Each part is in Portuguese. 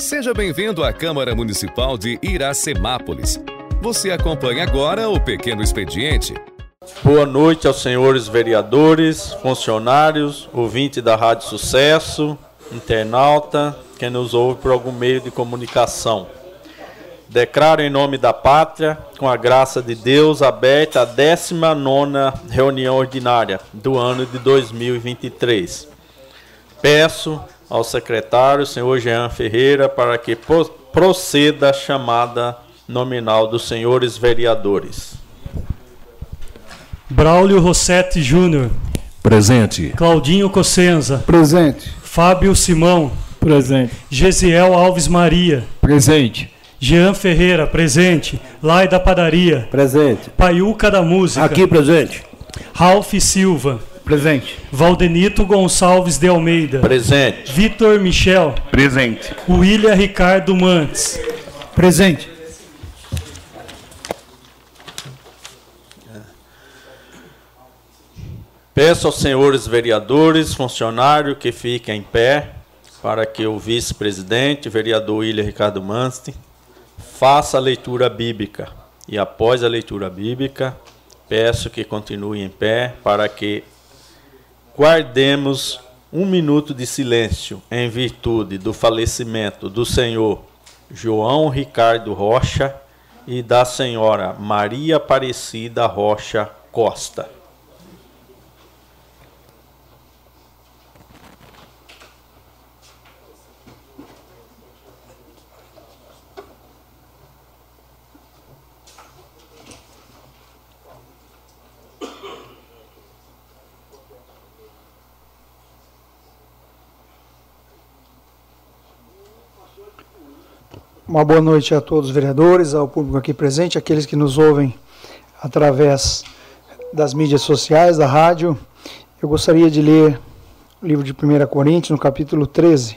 Seja bem-vindo à Câmara Municipal de Iracemápolis. Você acompanha agora o Pequeno Expediente. Boa noite aos senhores vereadores, funcionários, ouvinte da Rádio Sucesso, internauta, quem nos ouve por algum meio de comunicação. Declaro em nome da pátria, com a graça de Deus, aberta a 19 reunião ordinária do ano de 2023. Peço ao secretário, senhor Jean Ferreira, para que proceda a chamada nominal dos senhores vereadores. Braulio Rossetti Júnior. Presente. Claudinho Cossenza. Presente. Fábio Simão. Presente. Gesiel Alves Maria. Presente. Jean Ferreira, presente. Lai da Padaria. Presente. Paiuca da Música. Aqui, presente. Ralph Silva. Presente. Valdenito Gonçalves de Almeida. Presente. Vitor Michel. Presente. William Ricardo Mantes. Presente. Peço aos senhores vereadores, funcionários que fiquem em pé para que o vice-presidente, vereador William Ricardo Manste, faça a leitura bíblica. E após a leitura bíblica, peço que continue em pé para que guardemos um minuto de silêncio em virtude do falecimento do senhor João Ricardo Rocha e da senhora Maria Aparecida Rocha Costa. Uma boa noite a todos os vereadores, ao público aqui presente, aqueles que nos ouvem através das mídias sociais, da rádio. Eu gostaria de ler o livro de 1 Coríntios, no capítulo 13,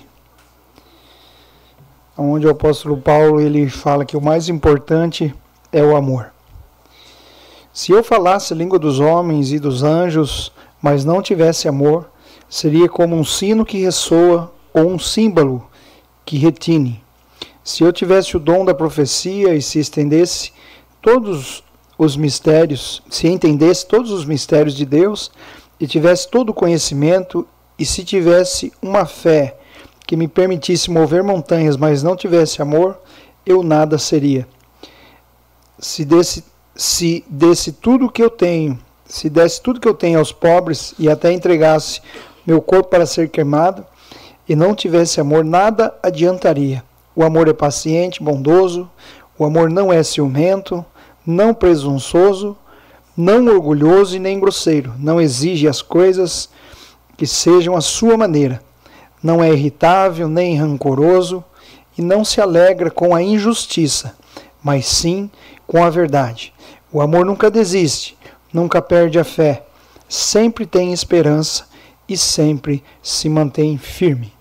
onde o apóstolo Paulo ele fala que o mais importante é o amor. Se eu falasse a língua dos homens e dos anjos, mas não tivesse amor, seria como um sino que ressoa ou um símbolo que retine. Se eu tivesse o dom da profecia e se estendesse todos os mistérios, se entendesse todos os mistérios de Deus e tivesse todo o conhecimento e se tivesse uma fé que me permitisse mover montanhas, mas não tivesse amor, eu nada seria. Se desse, se desse tudo que eu tenho, se desse tudo que eu tenho aos pobres e até entregasse meu corpo para ser queimado e não tivesse amor, nada adiantaria. O amor é paciente, bondoso, o amor não é ciumento, não presunçoso, não orgulhoso e nem grosseiro, não exige as coisas que sejam a sua maneira, não é irritável nem rancoroso e não se alegra com a injustiça, mas sim com a verdade. O amor nunca desiste, nunca perde a fé, sempre tem esperança e sempre se mantém firme.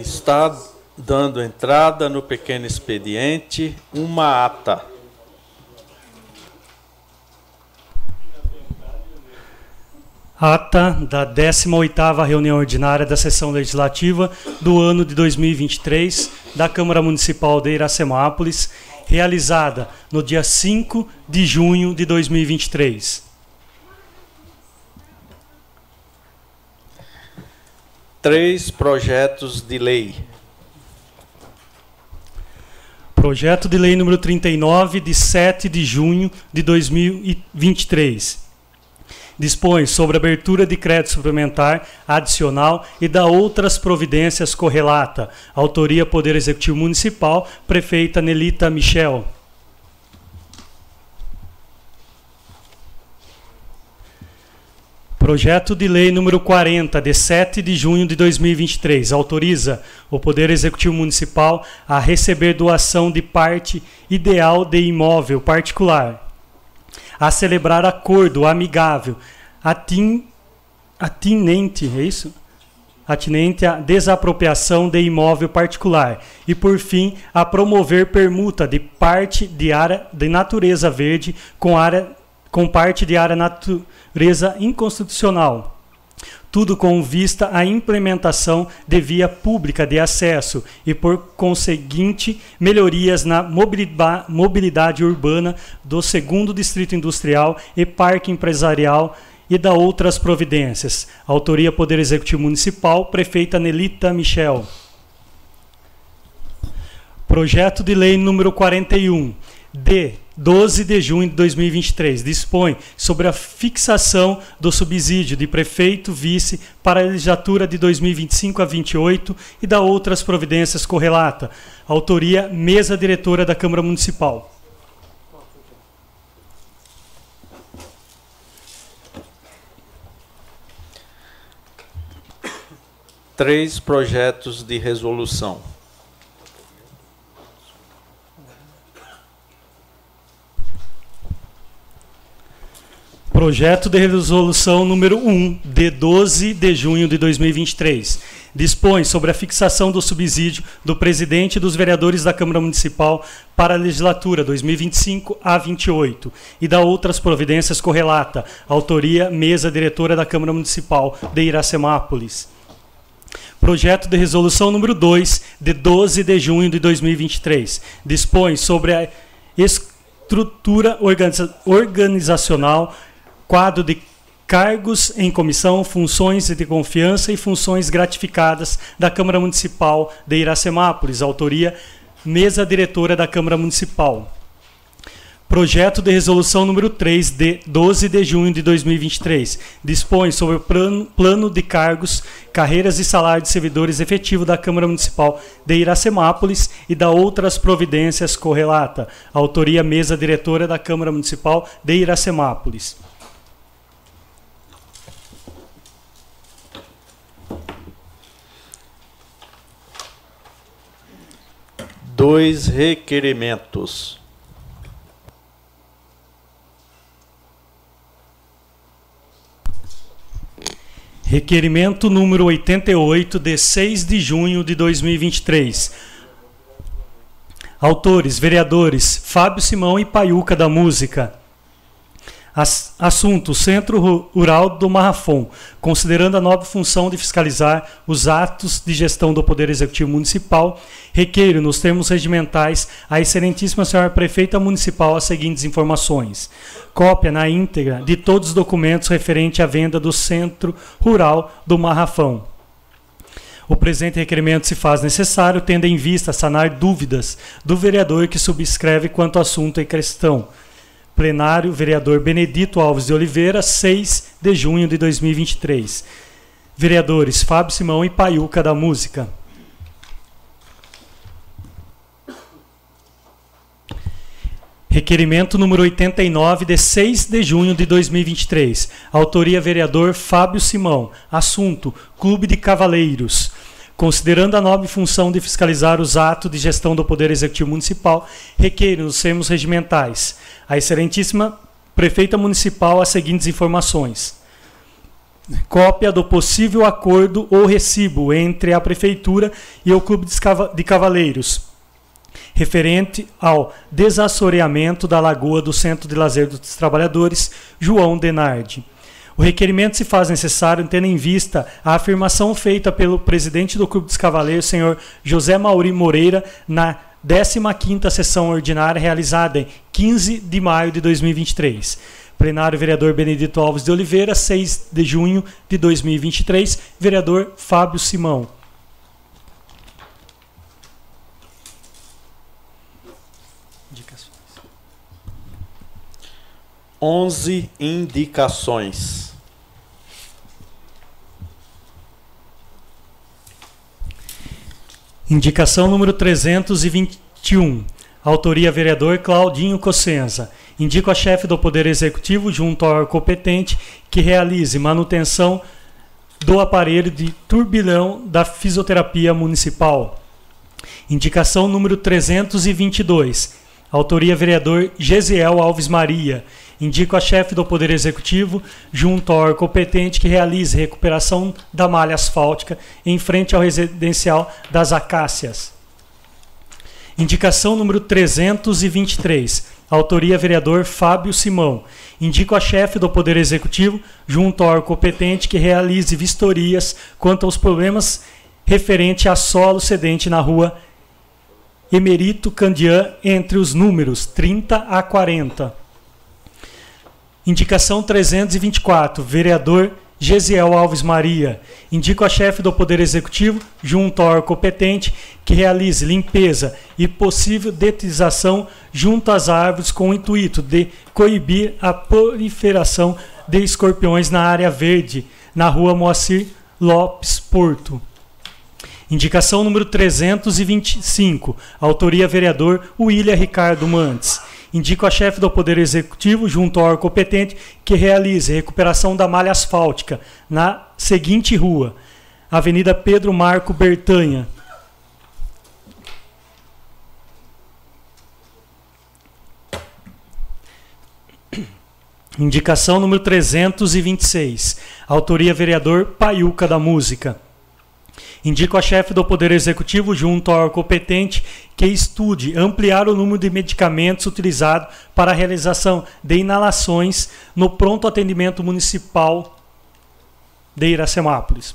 Está dando entrada no pequeno expediente uma ata. Ata da 18ª reunião ordinária da sessão legislativa do ano de 2023 da Câmara Municipal de Iracemápolis, realizada no dia 5 de junho de 2023. Três projetos de lei. Projeto de Lei número 39, de 7 de junho de 2023. Dispõe sobre abertura de crédito suplementar adicional e da outras providências correlata. Autoria Poder Executivo Municipal, Prefeita Nelita Michel. Projeto de Lei número 40, de 7 de junho de 2023, autoriza o Poder Executivo Municipal a receber doação de parte ideal de imóvel particular, a celebrar acordo amigável atin, atinente, é isso? Atinente à desapropriação de imóvel particular e, por fim, a promover permuta de parte de área de natureza verde com área com parte de área natureza inconstitucional. Tudo com vista à implementação de via pública de acesso e, por conseguinte, melhorias na mobilidade urbana do segundo Distrito Industrial e Parque Empresarial e da outras providências. Autoria Poder Executivo Municipal, Prefeita Nelita Michel. Projeto de Lei número 41, de 12 de junho de 2023, dispõe sobre a fixação do subsídio de prefeito, vice para a legislatura de 2025 a 28 e da outras providências correlata. Autoria Mesa Diretora da Câmara Municipal. Três projetos de resolução. Projeto de resolução número 1, de 12 de junho de 2023. Dispõe sobre a fixação do subsídio do presidente e dos vereadores da Câmara Municipal para a legislatura 2025 a 28 e da outras providências correlata. Autoria, mesa diretora da Câmara Municipal de Iracemápolis. Projeto de resolução número 2, de 12 de junho de 2023. Dispõe sobre a estrutura organizacional quadro de cargos em comissão, funções de confiança e funções gratificadas da Câmara Municipal de Iracemápolis, autoria mesa diretora da Câmara Municipal. Projeto de resolução número 3 de 12 de junho de 2023 dispõe sobre o plano, de cargos, carreiras e salário de servidores efetivo da Câmara Municipal de Iracemápolis e da outras providências correlata. Autoria mesa diretora da Câmara Municipal de Iracemápolis. Dois requerimentos. Requerimento número 88, de 6 de junho de 2023. Autores, vereadores Fábio Simão e Paiuca da Música. Assunto: Centro Rural do Marrafon, considerando a nobre função de fiscalizar os atos de gestão do Poder Executivo Municipal, requeiro, nos termos regimentais, a Excelentíssima Senhora Prefeita Municipal as seguintes informações. Cópia na íntegra de todos os documentos referentes à venda do Centro Rural do Marrafão. O presente requerimento se faz necessário, tendo em vista sanar dúvidas do vereador que subscreve quanto ao assunto em questão plenário, vereador Benedito Alves de Oliveira, 6 de junho de 2023. Vereadores Fábio Simão e Paiuca da Música. Requerimento número 89, de 6 de junho de 2023. Autoria vereador Fábio Simão. Assunto: Clube de Cavaleiros. Considerando a nobre função de fiscalizar os atos de gestão do Poder Executivo Municipal, requer nos termos regimentais a Excelentíssima Prefeita Municipal as seguintes informações. Cópia do possível acordo ou recibo entre a Prefeitura e o Clube de Cavaleiros, referente ao desassoreamento da lagoa do Centro de Lazer dos Trabalhadores, João Denardi O requerimento se faz necessário tendo em vista a afirmação feita pelo presidente do Clube dos Cavaleiros, senhor José Mauri Moreira, na 15ª sessão ordinária realizada em 15 de maio de 2023. Plenário vereador Benedito Alves de Oliveira, 6 de junho de 2023, vereador Fábio Simão. Indicações. 11 indicações. Indicação número 321. Autoria vereador Claudinho Cossenza. Indico a chefe do Poder Executivo, junto ao competente, que realize manutenção do aparelho de turbilhão da fisioterapia municipal. Indicação número 322. Autoria vereador Gesiel Alves Maria. Indico a chefe do Poder Executivo, junto ao competente, que realize recuperação da malha asfáltica em frente ao residencial das Acácias. Indicação número 323. Autoria vereador Fábio Simão. Indico a chefe do Poder Executivo, junto ao competente, que realize vistorias quanto aos problemas referente a solo cedente na rua Emerito Candian entre os números 30 a 40. Indicação 324, vereador Gesiel Alves Maria. Indico a chefe do Poder Executivo, junto ao competente, que realize limpeza e possível detização junto às árvores com o intuito de coibir a proliferação de escorpiões na área verde, na rua Moacir Lopes Porto. Indicação número 325, autoria vereador William Ricardo Mantes. Indico a chefe do Poder Executivo, junto ao órgão competente, que realize recuperação da malha asfáltica na seguinte rua: Avenida Pedro Marco Bertanha. Indicação número 326. Autoria vereador Paiuca da Música. Indico a chefe do Poder Executivo, junto ao competente, que estude ampliar o número de medicamentos utilizados para a realização de inalações no pronto atendimento municipal de Iracemápolis.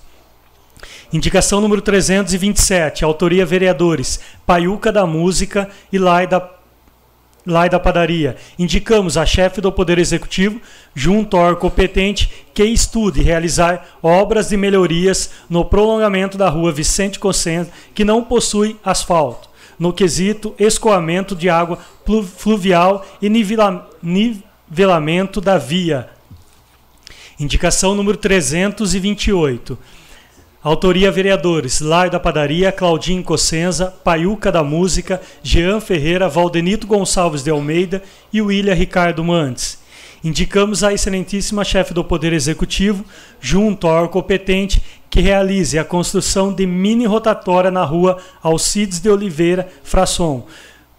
Indicação número 327, autoria vereadores Paiuca da Música e Laida lá da padaria. Indicamos a chefe do Poder Executivo, junto ao competente, que estude realizar obras de melhorias no prolongamento da rua Vicente Cossenza, que não possui asfalto, no quesito escoamento de água fluvial e nivelamento da via. Indicação número 328. Autoria vereadores: Lar da Padaria, Claudinho Cossenza, Paiuca da Música, Jean Ferreira, Valdenito Gonçalves de Almeida e William Ricardo Mantes. Indicamos a excelentíssima chefe do Poder Executivo, junto ao competente, que realize a construção de mini rotatória na rua Alcides de Oliveira, Frasson,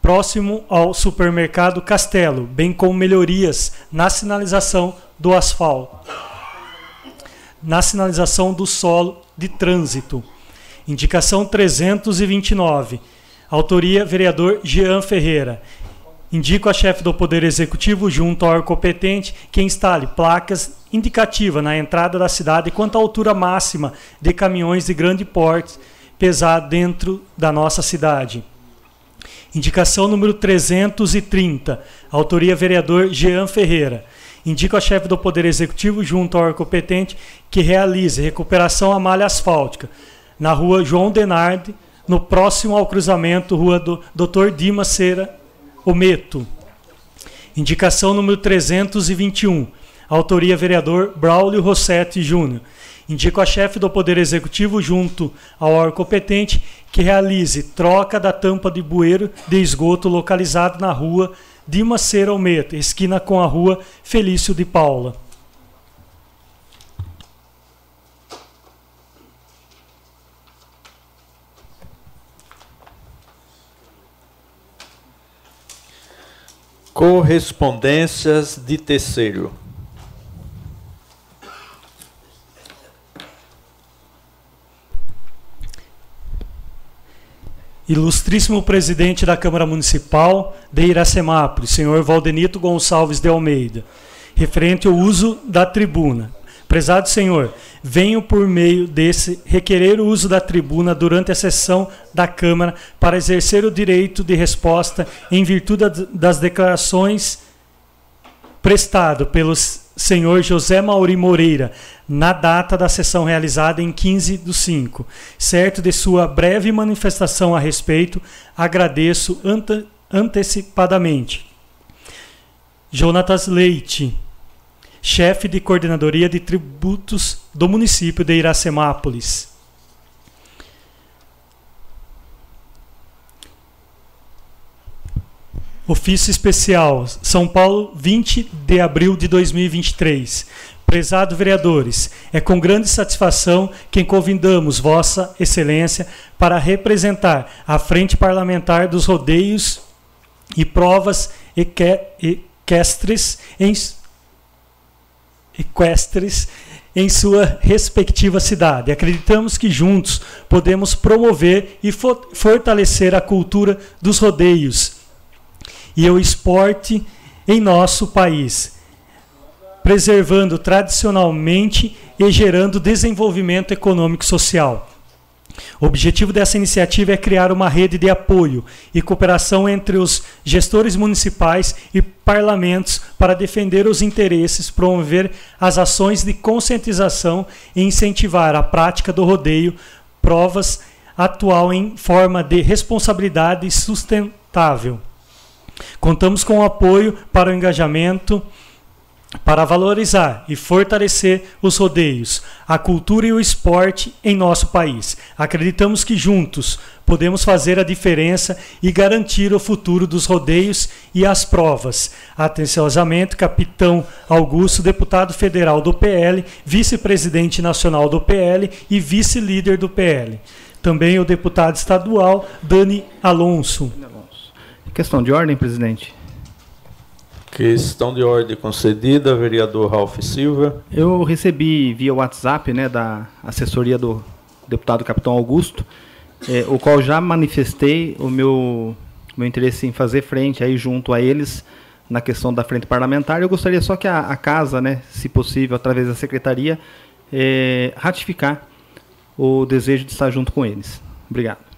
próximo ao supermercado Castelo, bem como melhorias na sinalização do asfalto, na sinalização do solo de Trânsito. Indicação 329. Autoria: vereador Jean Ferreira. Indico a chefe do Poder Executivo, junto ao órgão competente, que instale placas indicativas na entrada da cidade quanto à altura máxima de caminhões de grande porte pesado dentro da nossa cidade. Indicação número 330. Autoria: vereador Jean Ferreira. Indico a chefe do Poder Executivo, junto ao órgão competente, que realize recuperação à malha asfáltica na rua João Denardi, no próximo ao cruzamento Rua do Dr. Dimas Cera Ometo. Indicação número 321. Autoria vereador Braulio Rossetti Júnior. Indico a chefe do Poder Executivo, junto ao órgão competente, que realize troca da tampa de bueiro de esgoto localizado na rua Dimas Cera Almeida, esquina com a rua Felício de Paula. Correspondências de terceiro. Ilustríssimo presidente da Câmara Municipal de Iracemápolis, senhor Valdenito Gonçalves de Almeida, referente ao uso da tribuna. Prezado Senhor, venho por meio desse requerer o uso da tribuna durante a sessão da Câmara para exercer o direito de resposta em virtude das declarações prestado pelo senhor José Mauri Moreira na data da sessão realizada em 15 do 5. Certo de sua breve manifestação a respeito, agradeço ante antecipadamente. Jonatas Leite, chefe de coordenadoria de tributos do município de Iracemápolis. Ofício Especial, São Paulo, 20 de abril de 2023. Prezado vereadores, é com grande satisfação que convidamos Vossa Excelência para representar a Frente Parlamentar dos Rodeios e Provas Equestres em equestres em sua respectiva cidade. Acreditamos que juntos podemos promover e fortalecer a cultura dos rodeios e o esporte em nosso país, preservando tradicionalmente e gerando desenvolvimento econômico e social. O objetivo dessa iniciativa é criar uma rede de apoio e cooperação entre os gestores municipais e parlamentos para defender os interesses, promover as ações de conscientização e incentivar a prática do rodeio, provas atual em forma de responsabilidade sustentável. Contamos com o apoio para o engajamento para valorizar e fortalecer os rodeios, a cultura e o esporte em nosso país. Acreditamos que juntos podemos fazer a diferença e garantir o futuro dos rodeios e as provas. Atenciosamente, capitão Augusto, deputado federal do PL, vice-presidente nacional do PL e vice-líder do PL. Também o deputado estadual Dani Alonso. Questão de ordem, presidente. Questão de ordem concedida, vereador Ralph Silva. Eu recebi via WhatsApp né, da assessoria do deputado Capitão Augusto, é, o qual já manifestei o meu, meu interesse em fazer frente aí junto a eles na questão da frente parlamentar. Eu gostaria só que a, a casa, né, se possível, através da secretaria, é, ratificar o desejo de estar junto com eles. Obrigado.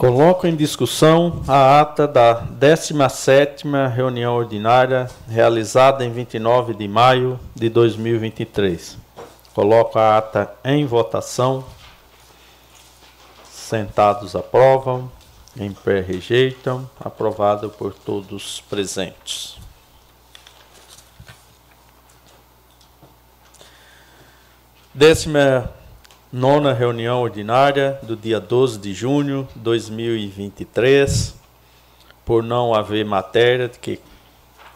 Coloco em discussão a ata da 17ª reunião ordinária realizada em 29 de maio de 2023. Coloco a ata em votação. Sentados aprovam, em pé rejeitam, aprovado por todos presentes. Décima nona reunião ordinária do dia 12 de junho de 2023, por não haver matéria que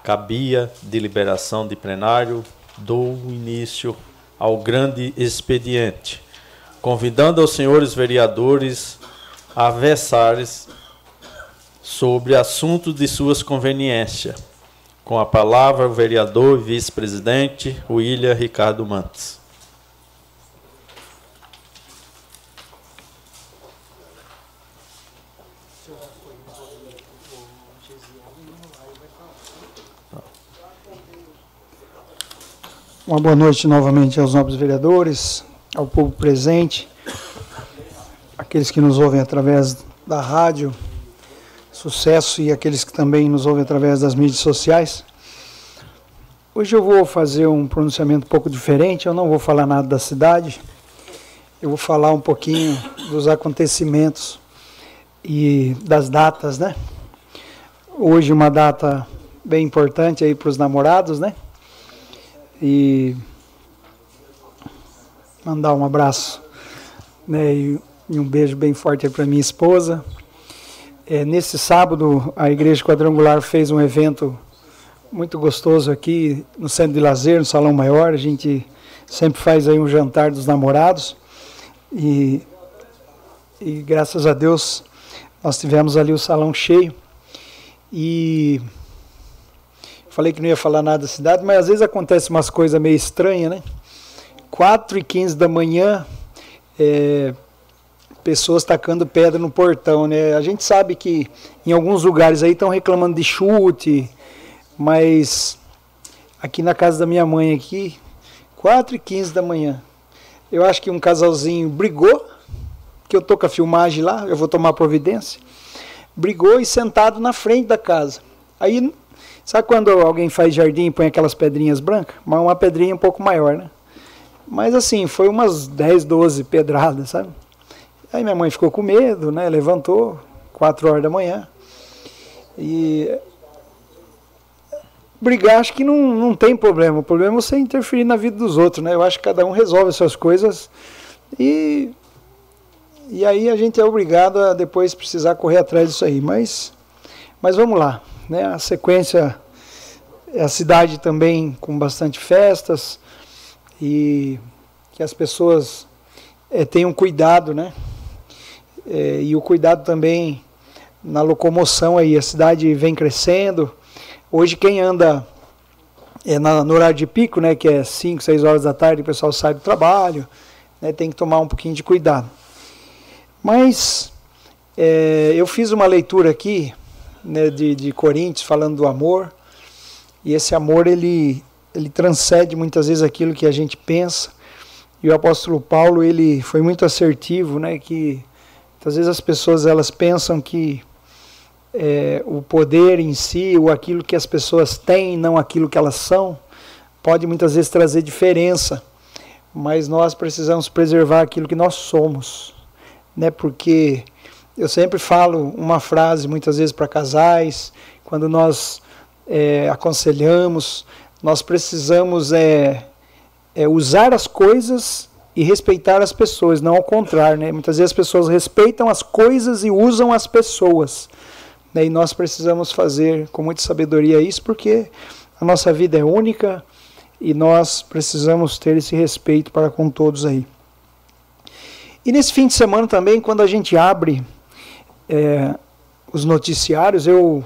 cabia de liberação de plenário, dou início ao grande expediente, convidando aos senhores vereadores a versarem sobre assuntos de suas conveniências. Com a palavra, o vereador e vice-presidente William Ricardo Mantes. Uma boa noite novamente aos nobres vereadores, ao povo presente, aqueles que nos ouvem através da rádio, sucesso e aqueles que também nos ouvem através das mídias sociais. Hoje eu vou fazer um pronunciamento um pouco diferente, eu não vou falar nada da cidade, eu vou falar um pouquinho dos acontecimentos e das datas, né? Hoje uma data bem importante aí para os namorados, né? e mandar um abraço né, e, e um beijo bem forte para minha esposa. É, nesse sábado, a Igreja Quadrangular fez um evento muito gostoso aqui no Centro de Lazer, no Salão Maior. A gente sempre faz aí um jantar dos namorados e, e graças a Deus nós tivemos ali o salão cheio e Falei que não ia falar nada da cidade, mas às vezes acontece umas coisas meio estranhas, né? 4 e 15 da manhã, é, pessoas tacando pedra no portão, né? A gente sabe que em alguns lugares aí estão reclamando de chute, mas aqui na casa da minha mãe aqui, 4 e 15 da manhã, eu acho que um casalzinho brigou, que eu tô com a filmagem lá, eu vou tomar providência, brigou e sentado na frente da casa. Aí, sabe quando alguém faz jardim e põe aquelas pedrinhas brancas? Mas uma pedrinha um pouco maior, né? Mas assim, foi umas 10, 12 pedradas, sabe? Aí minha mãe ficou com medo, né? Levantou, 4 horas da manhã. E brigar acho que não, não tem problema. O problema é você interferir na vida dos outros, né? Eu acho que cada um resolve as suas coisas e e aí a gente é obrigado a depois precisar correr atrás disso aí. Mas mas vamos lá, né? A sequência é a cidade também com bastante festas e que as pessoas é, tenham cuidado, né? É, e o cuidado também na locomoção aí. A cidade vem crescendo. Hoje quem anda é na, no horário de pico, né, que é 5, 6 horas da tarde, o pessoal sai do trabalho, né, tem que tomar um pouquinho de cuidado. Mas é, eu fiz uma leitura aqui né, de, de Coríntios falando do amor, e esse amor ele, ele transcende muitas vezes aquilo que a gente pensa. E o apóstolo Paulo ele foi muito assertivo, né, que às vezes as pessoas elas pensam que é, o poder em si, ou aquilo que as pessoas têm, não aquilo que elas são, pode muitas vezes trazer diferença, mas nós precisamos preservar aquilo que nós somos, né? Porque eu sempre falo uma frase muitas vezes para casais, quando nós é, aconselhamos, nós precisamos é, é, usar as coisas e respeitar as pessoas, não ao contrário, né? Muitas vezes as pessoas respeitam as coisas e usam as pessoas. Né? E nós precisamos fazer com muita sabedoria isso, porque a nossa vida é única e nós precisamos ter esse respeito para com todos aí. E nesse fim de semana também, quando a gente abre é, os noticiários, eu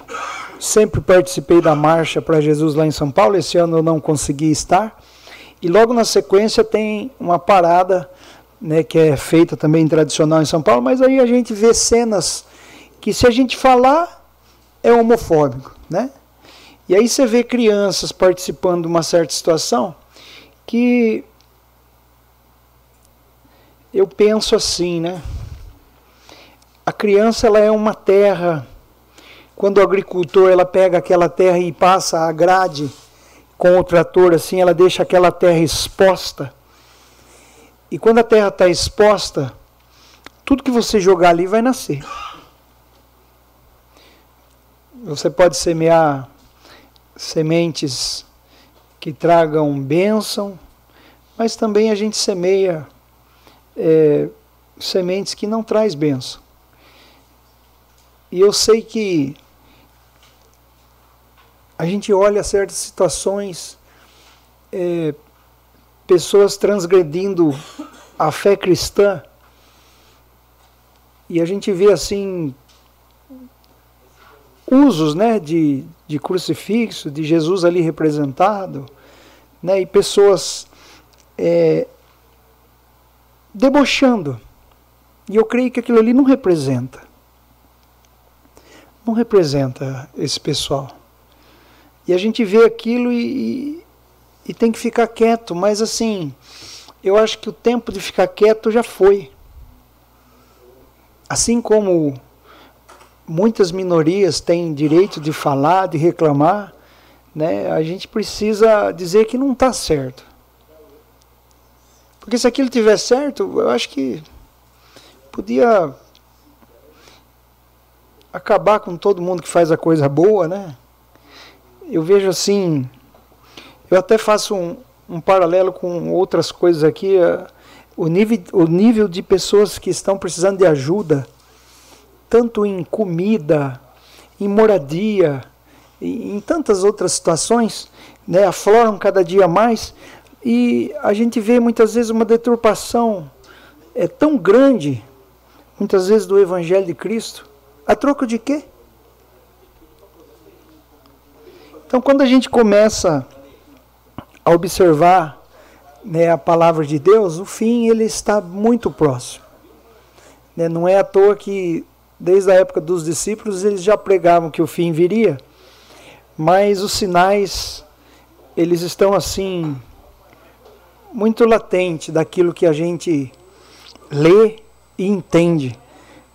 sempre participei da marcha para Jesus lá em São Paulo. Esse ano eu não consegui estar. E logo na sequência tem uma parada, né, que é feita também tradicional em São Paulo, mas aí a gente vê cenas que se a gente falar é homofóbico, né? E aí você vê crianças participando de uma certa situação que eu penso assim, né? A criança ela é uma terra. Quando o agricultor ela pega aquela terra e passa a grade com o trator assim, ela deixa aquela terra exposta. E quando a terra está exposta, tudo que você jogar ali vai nascer. Você pode semear sementes que tragam bênção, mas também a gente semeia é, sementes que não traz bênção. E eu sei que a gente olha certas situações, é, pessoas transgredindo a fé cristã, e a gente vê assim usos né, de, de crucifixo, de Jesus ali representado, né, e pessoas é, debochando. E eu creio que aquilo ali não representa. Não representa esse pessoal. E a gente vê aquilo e, e, e tem que ficar quieto, mas assim, eu acho que o tempo de ficar quieto já foi. Assim como muitas minorias têm direito de falar, de reclamar, né? a gente precisa dizer que não está certo. Porque se aquilo tiver certo, eu acho que podia acabar com todo mundo que faz a coisa boa, né? Eu vejo assim, eu até faço um, um paralelo com outras coisas aqui, uh, o nível, o nível de pessoas que estão precisando de ajuda tanto em comida, em moradia, em tantas outras situações, né, afloram cada dia mais e a gente vê muitas vezes uma deturpação é tão grande, muitas vezes do Evangelho de Cristo, a troco de quê? Então, quando a gente começa a observar né, a palavra de Deus, o fim ele está muito próximo. Né? Não é à toa que, desde a época dos discípulos, eles já pregavam que o fim viria, mas os sinais, eles estão assim, muito latente daquilo que a gente lê e entende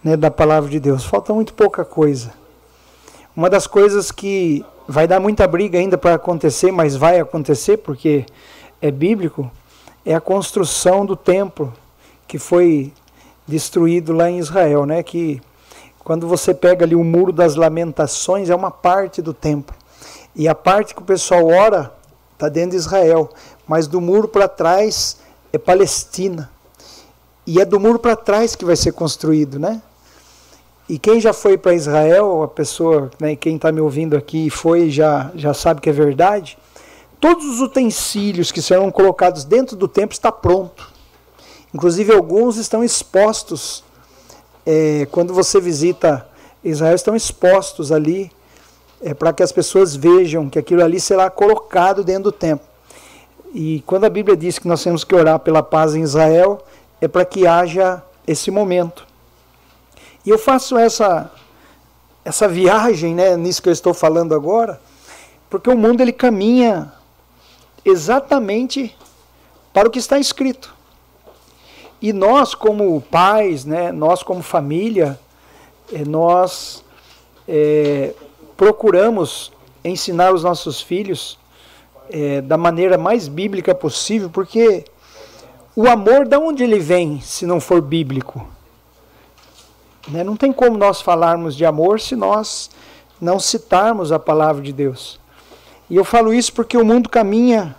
né, da palavra de Deus. Falta muito pouca coisa. Uma das coisas que vai dar muita briga ainda para acontecer, mas vai acontecer porque é bíblico, é a construção do templo que foi destruído lá em Israel, né? Que quando você pega ali o muro das lamentações é uma parte do templo. E a parte que o pessoal ora está dentro de Israel, mas do muro para trás é Palestina. E é do muro para trás que vai ser construído, né? E quem já foi para Israel, a pessoa, né, quem está me ouvindo aqui foi já já sabe que é verdade. Todos os utensílios que serão colocados dentro do templo está pronto. Inclusive alguns estão expostos. É, quando você visita Israel, estão expostos ali é, para que as pessoas vejam que aquilo ali será colocado dentro do templo. E quando a Bíblia diz que nós temos que orar pela paz em Israel, é para que haja esse momento. E eu faço essa essa viagem, né, nisso que eu estou falando agora, porque o mundo ele caminha exatamente para o que está escrito. E nós como pais, né, nós como família, eh, nós é, procuramos ensinar os nossos filhos é, da maneira mais bíblica possível, porque o amor, de onde ele vem, se não for bíblico? Né? Não tem como nós falarmos de amor se nós não citarmos a palavra de Deus. E eu falo isso porque o mundo caminha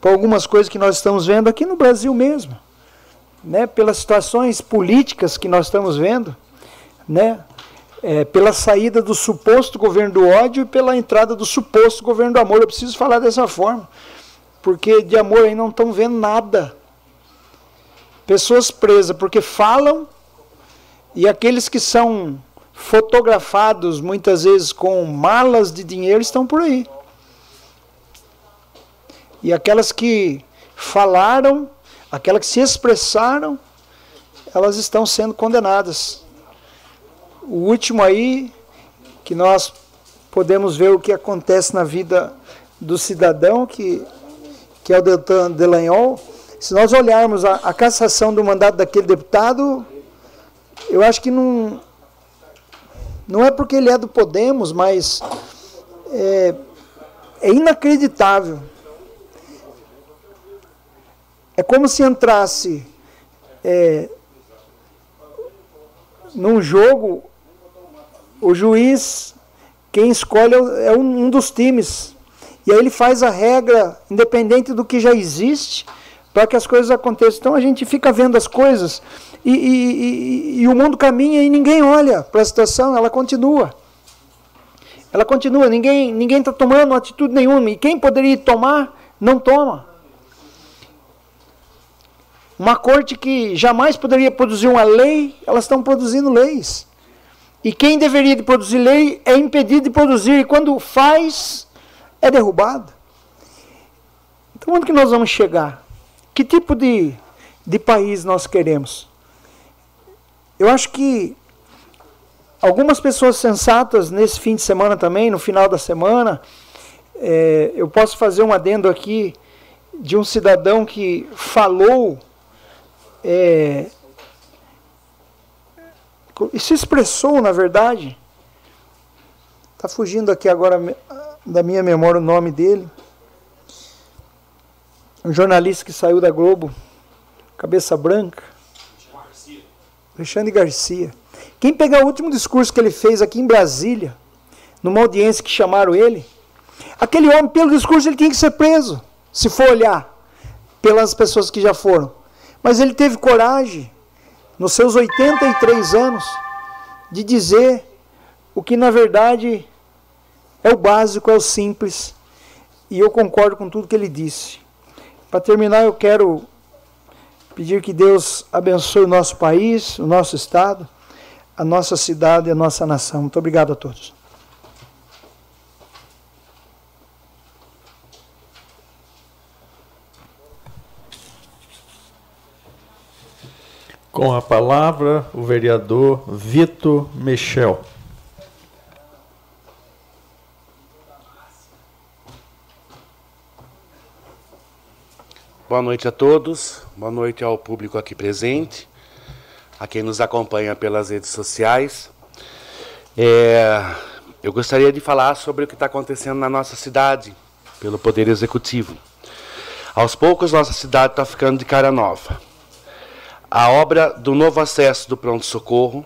por algumas coisas que nós estamos vendo aqui no Brasil mesmo, né? pelas situações políticas que nós estamos vendo, né? É, pela saída do suposto governo do ódio e pela entrada do suposto governo do amor. Eu preciso falar dessa forma, porque de amor aí não estão vendo nada. Pessoas presas porque falam e aqueles que são fotografados muitas vezes com malas de dinheiro estão por aí. E aquelas que falaram, aquelas que se expressaram, elas estão sendo condenadas. O último aí, que nós podemos ver o que acontece na vida do cidadão, que, que é o Deltan Delanhol, se nós olharmos a, a cassação do mandato daquele deputado, eu acho que não, não é porque ele é do Podemos, mas é, é inacreditável. É como se entrasse é, num jogo, o juiz, quem escolhe é um, um dos times. E aí ele faz a regra, independente do que já existe, para que as coisas aconteçam. Então a gente fica vendo as coisas e, e, e, e o mundo caminha e ninguém olha para a situação, ela continua. Ela continua, ninguém ninguém está tomando atitude nenhuma. E quem poderia tomar, não toma. Uma corte que jamais poderia produzir uma lei, elas estão produzindo leis. E quem deveria de produzir lei é impedido de produzir. E quando faz, é derrubado. Então onde que nós vamos chegar? Que tipo de, de país nós queremos? Eu acho que algumas pessoas sensatas nesse fim de semana também, no final da semana, é, eu posso fazer um adendo aqui de um cidadão que falou é, e se expressou, na verdade. Está fugindo aqui agora da minha memória o nome dele um jornalista que saiu da Globo, cabeça branca. Alexandre Garcia. Quem pegar o último discurso que ele fez aqui em Brasília, numa audiência que chamaram ele, aquele homem, pelo discurso, ele tinha que ser preso, se for olhar pelas pessoas que já foram. Mas ele teve coragem, nos seus 83 anos, de dizer o que na verdade é o básico, é o simples. E eu concordo com tudo que ele disse. Para terminar, eu quero pedir que Deus abençoe o nosso país, o nosso estado, a nossa cidade e a nossa nação. Muito obrigado a todos. Com a palavra, o vereador Vitor Michel. Boa noite a todos, boa noite ao público aqui presente, a quem nos acompanha pelas redes sociais. É, eu gostaria de falar sobre o que está acontecendo na nossa cidade, pelo Poder Executivo. Aos poucos, nossa cidade está ficando de cara nova. A obra do novo acesso do pronto-socorro,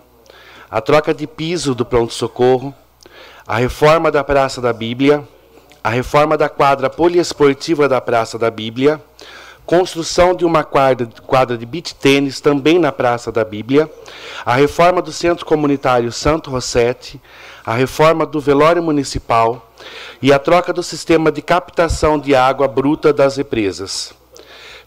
a troca de piso do pronto-socorro, a reforma da Praça da Bíblia, a reforma da quadra poliesportiva da Praça da Bíblia, construção de uma quadra, quadra de beach tênis também na Praça da Bíblia, a reforma do Centro Comunitário Santo Rossetti, a reforma do velório municipal e a troca do sistema de captação de água bruta das represas.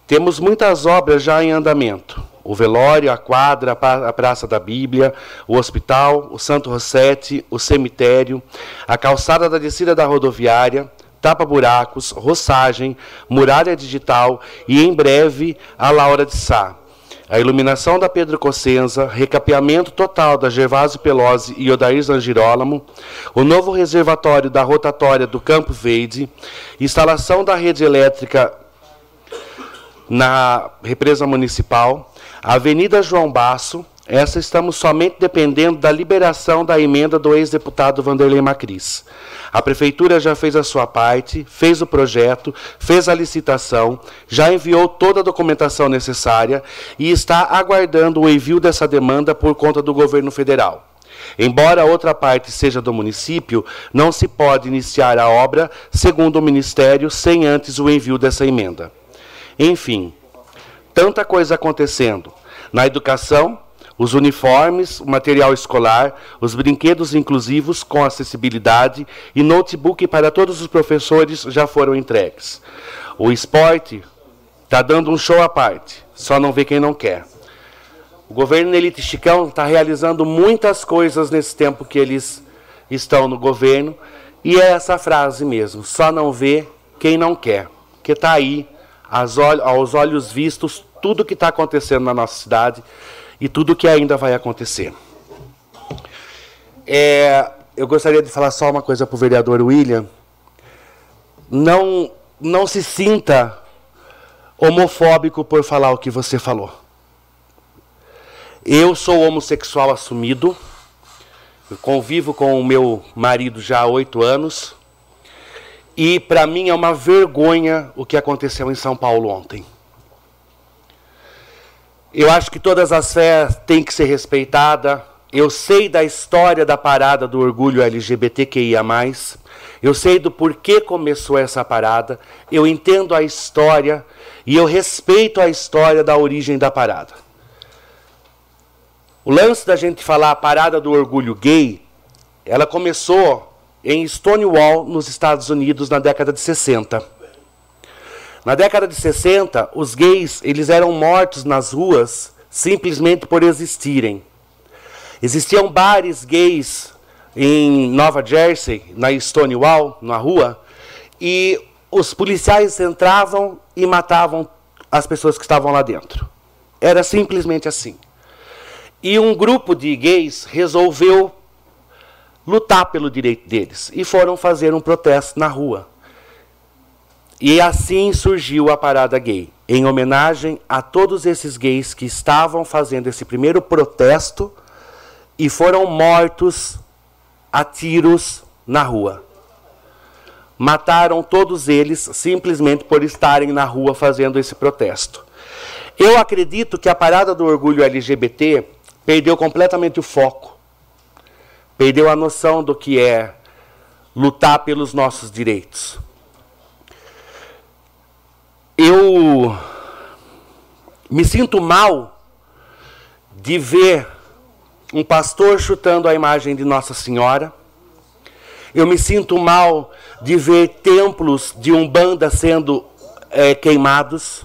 Temos muitas obras já em andamento. O velório, a quadra, a Praça da Bíblia, o hospital, o Santo Rossetti, o cemitério, a calçada da descida da rodoviária, tapa-buracos, roçagem, muralha digital e, em breve, a Laura de Sá. A iluminação da Pedro Cossenza, recapeamento total da Gervásio Pelosi e Odair Zangirolamo, o novo reservatório da rotatória do Campo Verde, instalação da rede elétrica na represa municipal, Avenida João Basso, essa estamos somente dependendo da liberação da emenda do ex-deputado Vanderlei Macris. A prefeitura já fez a sua parte, fez o projeto, fez a licitação, já enviou toda a documentação necessária e está aguardando o envio dessa demanda por conta do governo federal. Embora a outra parte seja do município, não se pode iniciar a obra, segundo o Ministério, sem antes o envio dessa emenda. Enfim, tanta coisa acontecendo. Na educação, os uniformes, o material escolar, os brinquedos inclusivos com acessibilidade e notebook para todos os professores já foram entregues. O esporte está dando um show à parte, só não vê quem não quer. O governo Elite Chicão está realizando muitas coisas nesse tempo que eles estão no governo, e é essa frase mesmo: só não vê quem não quer. Que está aí, aos olhos vistos, tudo que está acontecendo na nossa cidade e tudo que ainda vai acontecer. É, eu gostaria de falar só uma coisa para o vereador William. Não, não se sinta homofóbico por falar o que você falou. Eu sou homossexual assumido. Convivo com o meu marido já há oito anos. E para mim é uma vergonha o que aconteceu em São Paulo ontem. Eu acho que todas as fés têm que ser respeitadas. Eu sei da história da parada do orgulho LGBTQIA. Eu sei do porquê começou essa parada. Eu entendo a história e eu respeito a história da origem da parada. O lance da gente falar a parada do orgulho gay, ela começou em Stonewall, nos Estados Unidos, na década de 60. Na década de 60, os gays eles eram mortos nas ruas simplesmente por existirem. Existiam bares gays em Nova Jersey, na Stonewall, na rua, e os policiais entravam e matavam as pessoas que estavam lá dentro. Era simplesmente assim. E um grupo de gays resolveu lutar pelo direito deles e foram fazer um protesto na rua. E assim surgiu a parada gay, em homenagem a todos esses gays que estavam fazendo esse primeiro protesto e foram mortos a tiros na rua. Mataram todos eles simplesmente por estarem na rua fazendo esse protesto. Eu acredito que a parada do orgulho LGBT perdeu completamente o foco. Perdeu a noção do que é lutar pelos nossos direitos eu me sinto mal de ver um pastor chutando a imagem de Nossa Senhora. Eu me sinto mal de ver templos de Umbanda sendo é, queimados.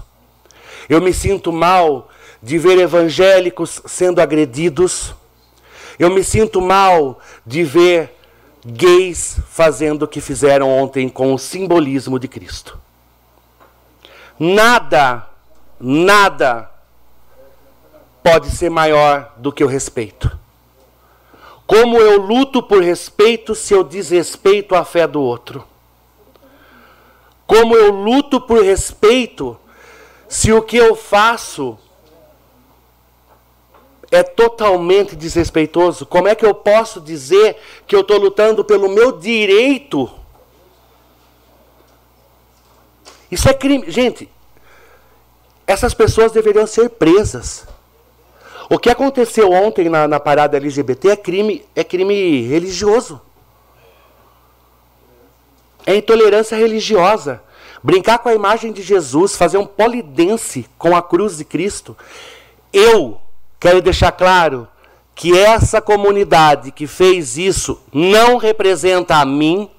Eu me sinto mal de ver evangélicos sendo agredidos. Eu me sinto mal de ver gays fazendo o que fizeram ontem com o simbolismo de Cristo. Nada, nada pode ser maior do que o respeito? Como eu luto por respeito se eu desrespeito a fé do outro? Como eu luto por respeito se o que eu faço é totalmente desrespeitoso? Como é que eu posso dizer que eu estou lutando pelo meu direito? Isso é crime. Gente, essas pessoas deveriam ser presas. O que aconteceu ontem na, na parada LGBT é crime, é crime religioso. É intolerância religiosa. Brincar com a imagem de Jesus, fazer um polidense com a cruz de Cristo. Eu quero deixar claro que essa comunidade que fez isso não representa a mim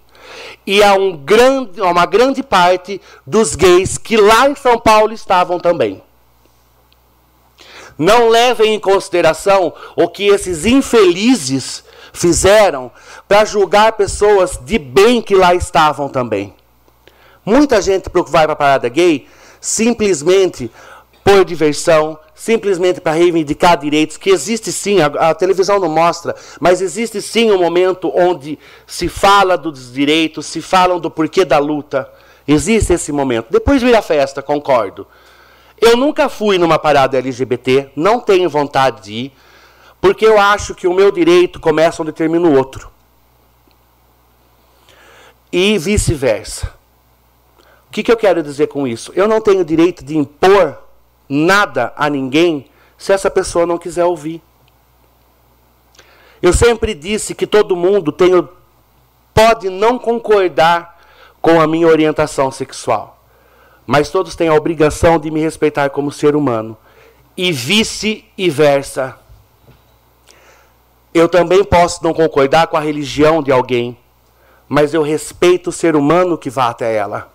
e a, um grande, uma grande parte dos gays que lá em São Paulo estavam também. Não levem em consideração o que esses infelizes fizeram para julgar pessoas de bem que lá estavam também. Muita gente vai para a parada gay simplesmente por diversão, simplesmente para reivindicar direitos, que existe sim, a, a, televisão não mostra, mas existe sim um momento onde se fala dos direitos, se falam do porquê da luta. Existe esse momento. Depois vira festa, concordo. Eu nunca fui numa parada LGBT, não tenho vontade de ir, porque eu acho que o meu direito começa onde termina o outro. E vice-versa. O que, que eu quero dizer com isso? Eu não tenho direito de impor nada a ninguém se essa pessoa não quiser ouvir. Eu sempre disse que todo mundo tem, pode não concordar com a minha orientação sexual mas todos têm a obrigação de me respeitar como ser humano. E vice-versa. Eu também posso não concordar com a religião de alguém, mas eu respeito o ser humano que vá até ela.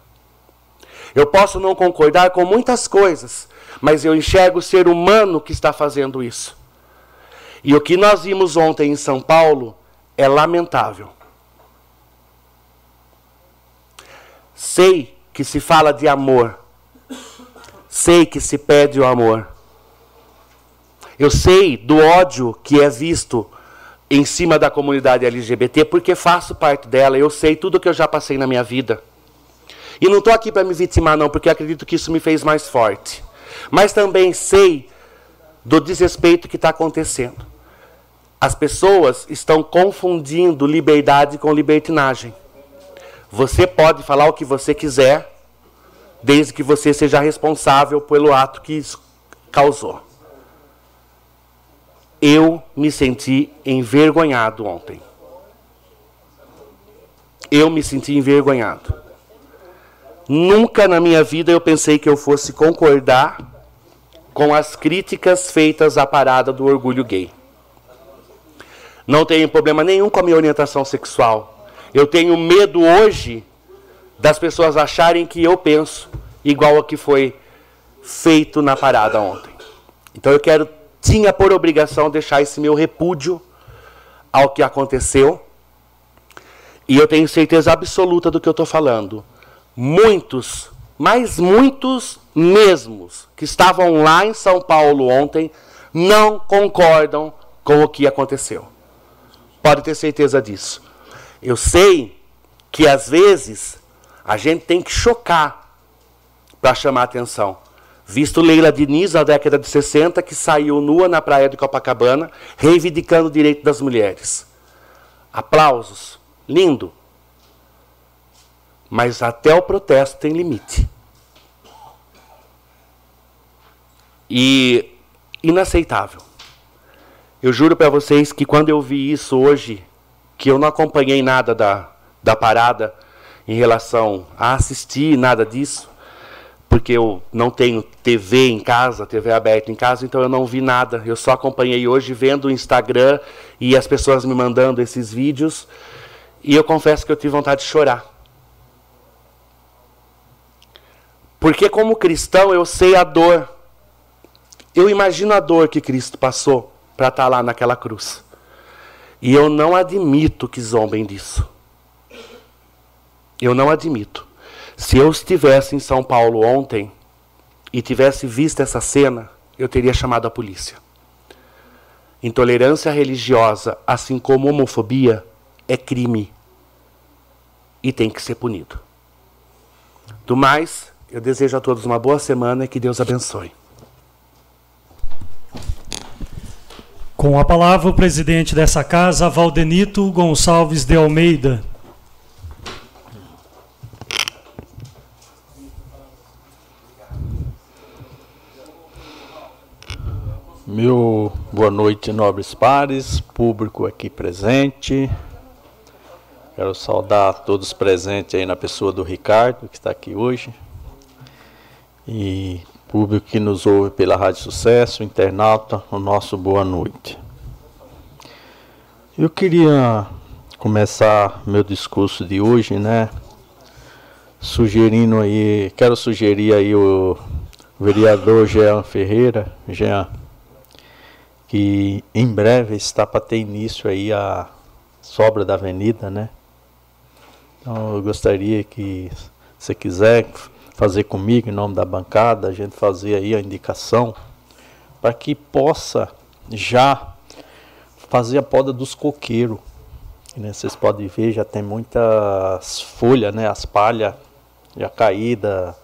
Eu posso não concordar com muitas coisas, mas eu enxergo o ser humano que está fazendo isso. E o que nós vimos ontem em São Paulo é lamentável. Sei que se fala de amor. Sei que se pede o amor. Eu sei do ódio que é visto em cima da comunidade LGBT, porque faço parte dela, eu sei tudo que eu já passei na minha vida. E não estou aqui para me vitimar, não, porque acredito que isso me fez mais forte. Mas também sei do desrespeito que está acontecendo. As pessoas estão confundindo liberdade com libertinagem. Você pode falar o que você quiser, desde que você seja responsável pelo ato que causou. Eu me senti envergonhado ontem. Eu me senti envergonhado. Nunca na minha vida eu pensei que eu fosse concordar com as críticas feitas à parada do orgulho gay. Não tenho problema nenhum com a minha orientação sexual. Eu tenho medo hoje das pessoas acharem que eu penso igual a que foi feito na parada ontem. Então eu quero, tinha por obrigação deixar esse meu repúdio ao que aconteceu. E eu tenho certeza absoluta do que eu estou falando. Muitos, mas muitos mesmos, que estavam lá em São Paulo ontem, não concordam com o que aconteceu. Pode ter certeza disso. Eu sei que às vezes a gente tem que chocar para chamar atenção. Visto Leila Diniz, na década de 60, que saiu nua na praia de Copacabana, reivindicando o direito das mulheres. Aplausos. Lindo. Mas até o protesto tem limite. E inaceitável. Eu juro para vocês que quando eu vi isso hoje, que eu não acompanhei nada da, da parada em relação a assistir, nada disso, porque eu não tenho TV em casa, TV aberta em casa, então eu não vi nada. Eu só acompanhei hoje vendo o Instagram e as pessoas me mandando esses vídeos, e eu confesso que eu tive vontade de chorar. Porque como cristão eu sei a dor. Eu imagino a dor que Cristo passou para estar tá lá naquela cruz. E eu não admito que zombem disso. Eu não admito. Se eu estivesse em São Paulo ontem e tivesse visto essa cena, eu teria chamado a polícia. Intolerância religiosa, assim como homofobia, é crime e tem que ser punido. Do mais, eu desejo a todos uma boa semana e que Deus abençoe. Com a palavra, o presidente dessa casa, Valdenito Gonçalves de Almeida. Meu boa noite, nobres pares, público aqui presente. Quero saudar todos presentes aí na pessoa do Ricardo, que está aqui hoje. E público que nos ouve pela Rádio Sucesso, internauta, o nosso boa noite. Eu queria começar meu discurso de hoje, né? Sugerindo aí, quero sugerir aí o vereador Jean Ferreira, Jean, que em breve está para ter início aí a sobra da avenida, né? Então eu gostaria que, se quiser, fazer comigo em nome da bancada, a gente fazer aí a indicação para que possa já fazer a poda dos coqueiros. Né, vocês podem ver, já tem muitas folhas, né, as palhas já caídas,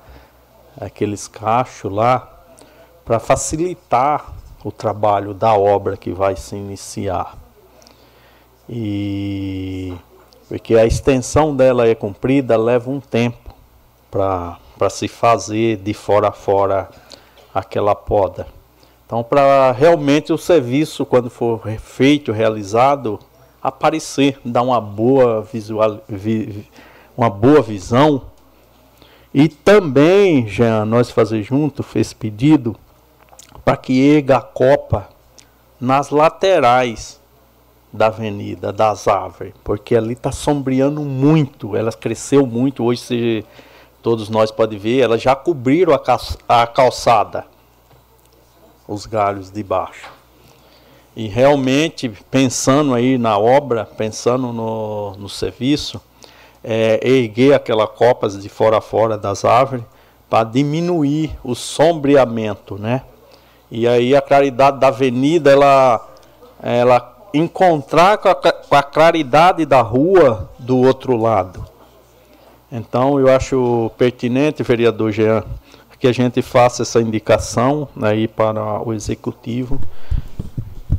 aqueles cachos lá, para facilitar o trabalho da obra que vai se iniciar. E porque a extensão dela é comprida, leva um tempo para para se fazer de fora a fora aquela poda. Então, para realmente o serviço, quando for feito, realizado, aparecer, dar uma boa visual, vi, uma boa visão. E também, já nós fazer junto, fez pedido para que erga a copa nas laterais da avenida, das árvores, porque ali está sombreando muito, ela cresceu muito, hoje você todos nós podemos ver, elas já cobriram a calçada, os galhos de baixo. E realmente, pensando aí na obra, pensando no, no serviço, é, erguer aquelas copas de fora a fora das árvores para diminuir o sombreamento, né? E aí a claridade da avenida, ela, ela encontrar com a, com a claridade da rua do outro lado. Então, eu acho pertinente, vereador Jean, que a gente faça essa indicação aí para o executivo.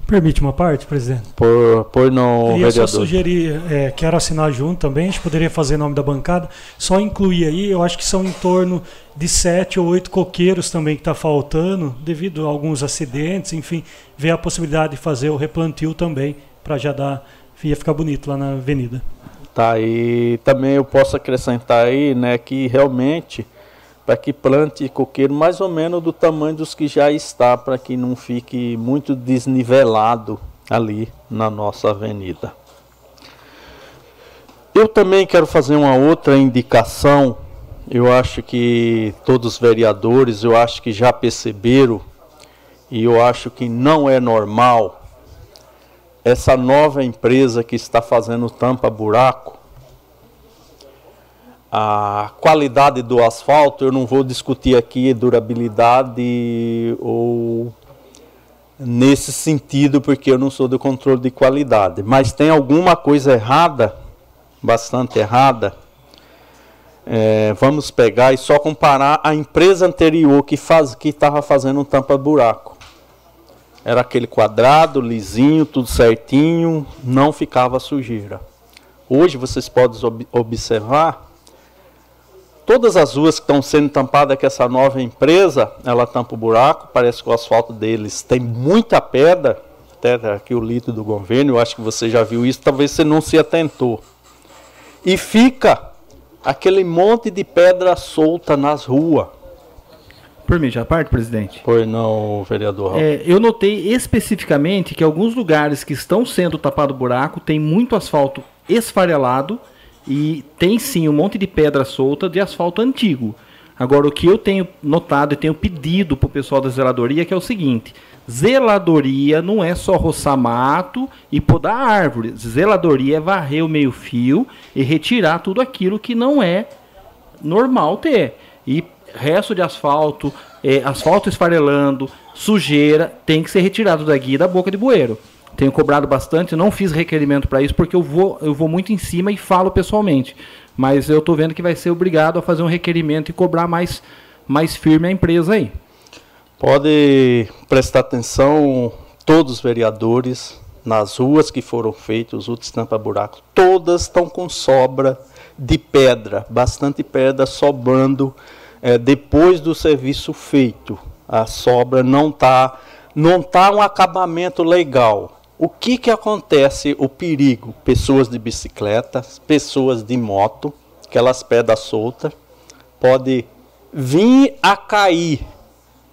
Permite uma parte, presidente? Por, por não, Queria vereador. só sugerir, é, quero assinar junto também, a gente poderia fazer em nome da bancada, só incluir aí, eu acho que são em torno de sete ou oito coqueiros também que está faltando, devido a alguns acidentes, enfim, ver a possibilidade de fazer o replantio também, para já dar, ia ficar bonito lá na avenida. Tá, e também eu posso acrescentar aí, né, que realmente para que plante coqueiro mais ou menos do tamanho dos que já está, para que não fique muito desnivelado ali na nossa avenida. Eu também quero fazer uma outra indicação. Eu acho que todos os vereadores, eu acho que já perceberam e eu acho que não é normal essa nova empresa que está fazendo tampa-buraco, a qualidade do asfalto, eu não vou discutir aqui durabilidade ou nesse sentido, porque eu não sou do controle de qualidade, mas tem alguma coisa errada, bastante errada. É, vamos pegar e só comparar a empresa anterior que faz, que estava fazendo um tampa-buraco. Era aquele quadrado, lisinho, tudo certinho, não ficava sujeira. Hoje vocês podem ob observar, todas as ruas que estão sendo tampadas com essa nova empresa, ela tampa o buraco, parece que o asfalto deles tem muita pedra, até aqui o litro do governo, eu acho que você já viu isso, talvez você não se atentou. E fica aquele monte de pedra solta nas ruas. Permite a parte, presidente? Pois não, vereador. É, eu notei especificamente que alguns lugares que estão sendo tapado buraco tem muito asfalto esfarelado e tem sim um monte de pedra solta de asfalto antigo. Agora, o que eu tenho notado e tenho pedido para o pessoal da zeladoria é que é o seguinte: zeladoria não é só roçar mato e podar árvore. Zeladoria é varrer o meio-fio e retirar tudo aquilo que não é normal ter. E resto de asfalto, é, asfalto esfarelando, sujeira, tem que ser retirado da guia da boca de bueiro. Tenho cobrado bastante, não fiz requerimento para isso porque eu vou, eu vou muito em cima e falo pessoalmente. Mas eu estou vendo que vai ser obrigado a fazer um requerimento e cobrar mais, mais firme a empresa aí. Pode prestar atenção, todos os vereadores, nas ruas que foram feitos, os tampa-buracos, todas estão com sobra de pedra, bastante pedra sobrando é, depois do serviço feito. A sobra não está não tá um acabamento legal. O que, que acontece? O perigo? Pessoas de bicicleta, pessoas de moto, aquelas pedras soltas, pode vir a cair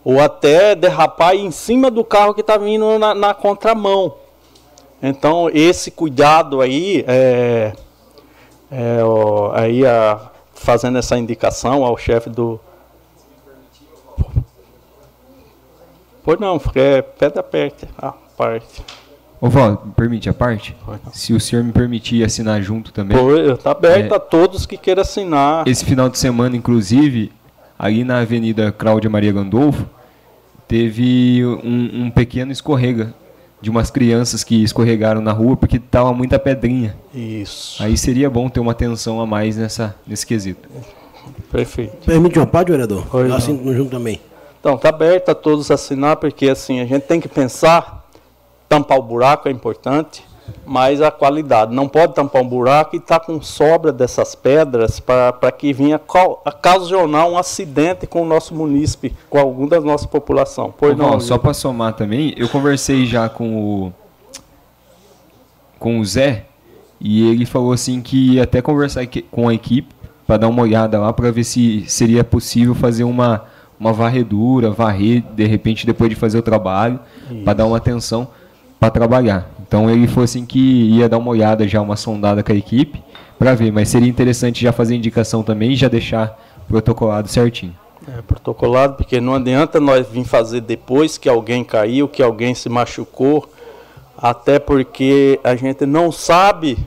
ou até derrapar em cima do carro que está vindo na, na, contramão. Então esse cuidado aí, é, é, ó, aí a, fazendo essa indicação ao chefe do. Pois não, é pedra perto, a parte. Ô Val, permite a parte? Se o senhor me permitir assinar junto também. Está aberto é, a todos que queiram assinar. Esse final de semana, inclusive, ali na Avenida Cláudia Maria Gandolfo, teve um, um pequeno escorrega de umas crianças que escorregaram na rua porque tava muita pedrinha. Isso. Aí seria bom ter uma atenção a mais nessa, nesse quesito. Perfeito. Permite uma parte, vereador? Pois Eu assino junto também. Então, tá aberto a todos assinar, porque assim, a gente tem que pensar tampar o buraco é importante, mas a qualidade. Não pode tampar um buraco e estar tá com sobra dessas pedras para que venha ocasionar um acidente com o nosso munícipe, com algum da nossa população. Pois Ô, não, só para somar também, eu conversei já com o com o Zé e ele falou assim que ia até conversar com a equipe para dar uma olhada lá para ver se seria possível fazer uma uma varredura, varrer de repente depois de fazer o trabalho, para dar uma atenção para trabalhar. Então ele falou assim que ia dar uma olhada já, uma sondada com a equipe para ver, mas seria interessante já fazer indicação também e já deixar protocolado certinho. É, protocolado, porque não adianta nós vir fazer depois que alguém caiu, que alguém se machucou, até porque a gente não sabe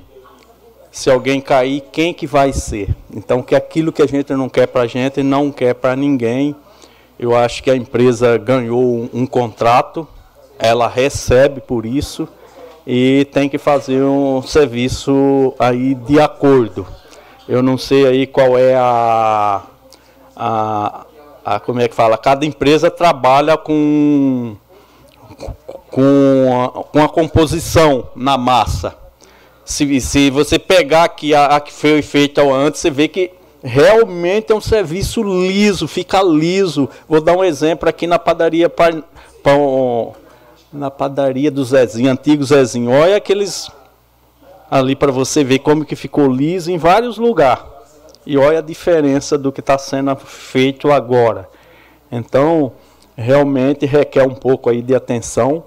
se alguém cair, quem que vai ser. Então, que aquilo que a gente não quer para a gente, não quer para ninguém. Eu acho que a empresa ganhou um, um contrato ela recebe por isso e tem que fazer um serviço aí de acordo. Eu não sei aí qual é a, a, a como é que fala, cada empresa trabalha com com a, com a composição na massa. Se, se você pegar aqui a, a que foi feita antes, você vê que realmente é um serviço liso, fica liso. Vou dar um exemplo aqui na padaria Pão, na padaria do Zezinho, antigo Zezinho. Olha aqueles ali para você ver como que ficou liso em vários lugares. E olha a diferença do que está sendo feito agora. Então, realmente requer um pouco aí de atenção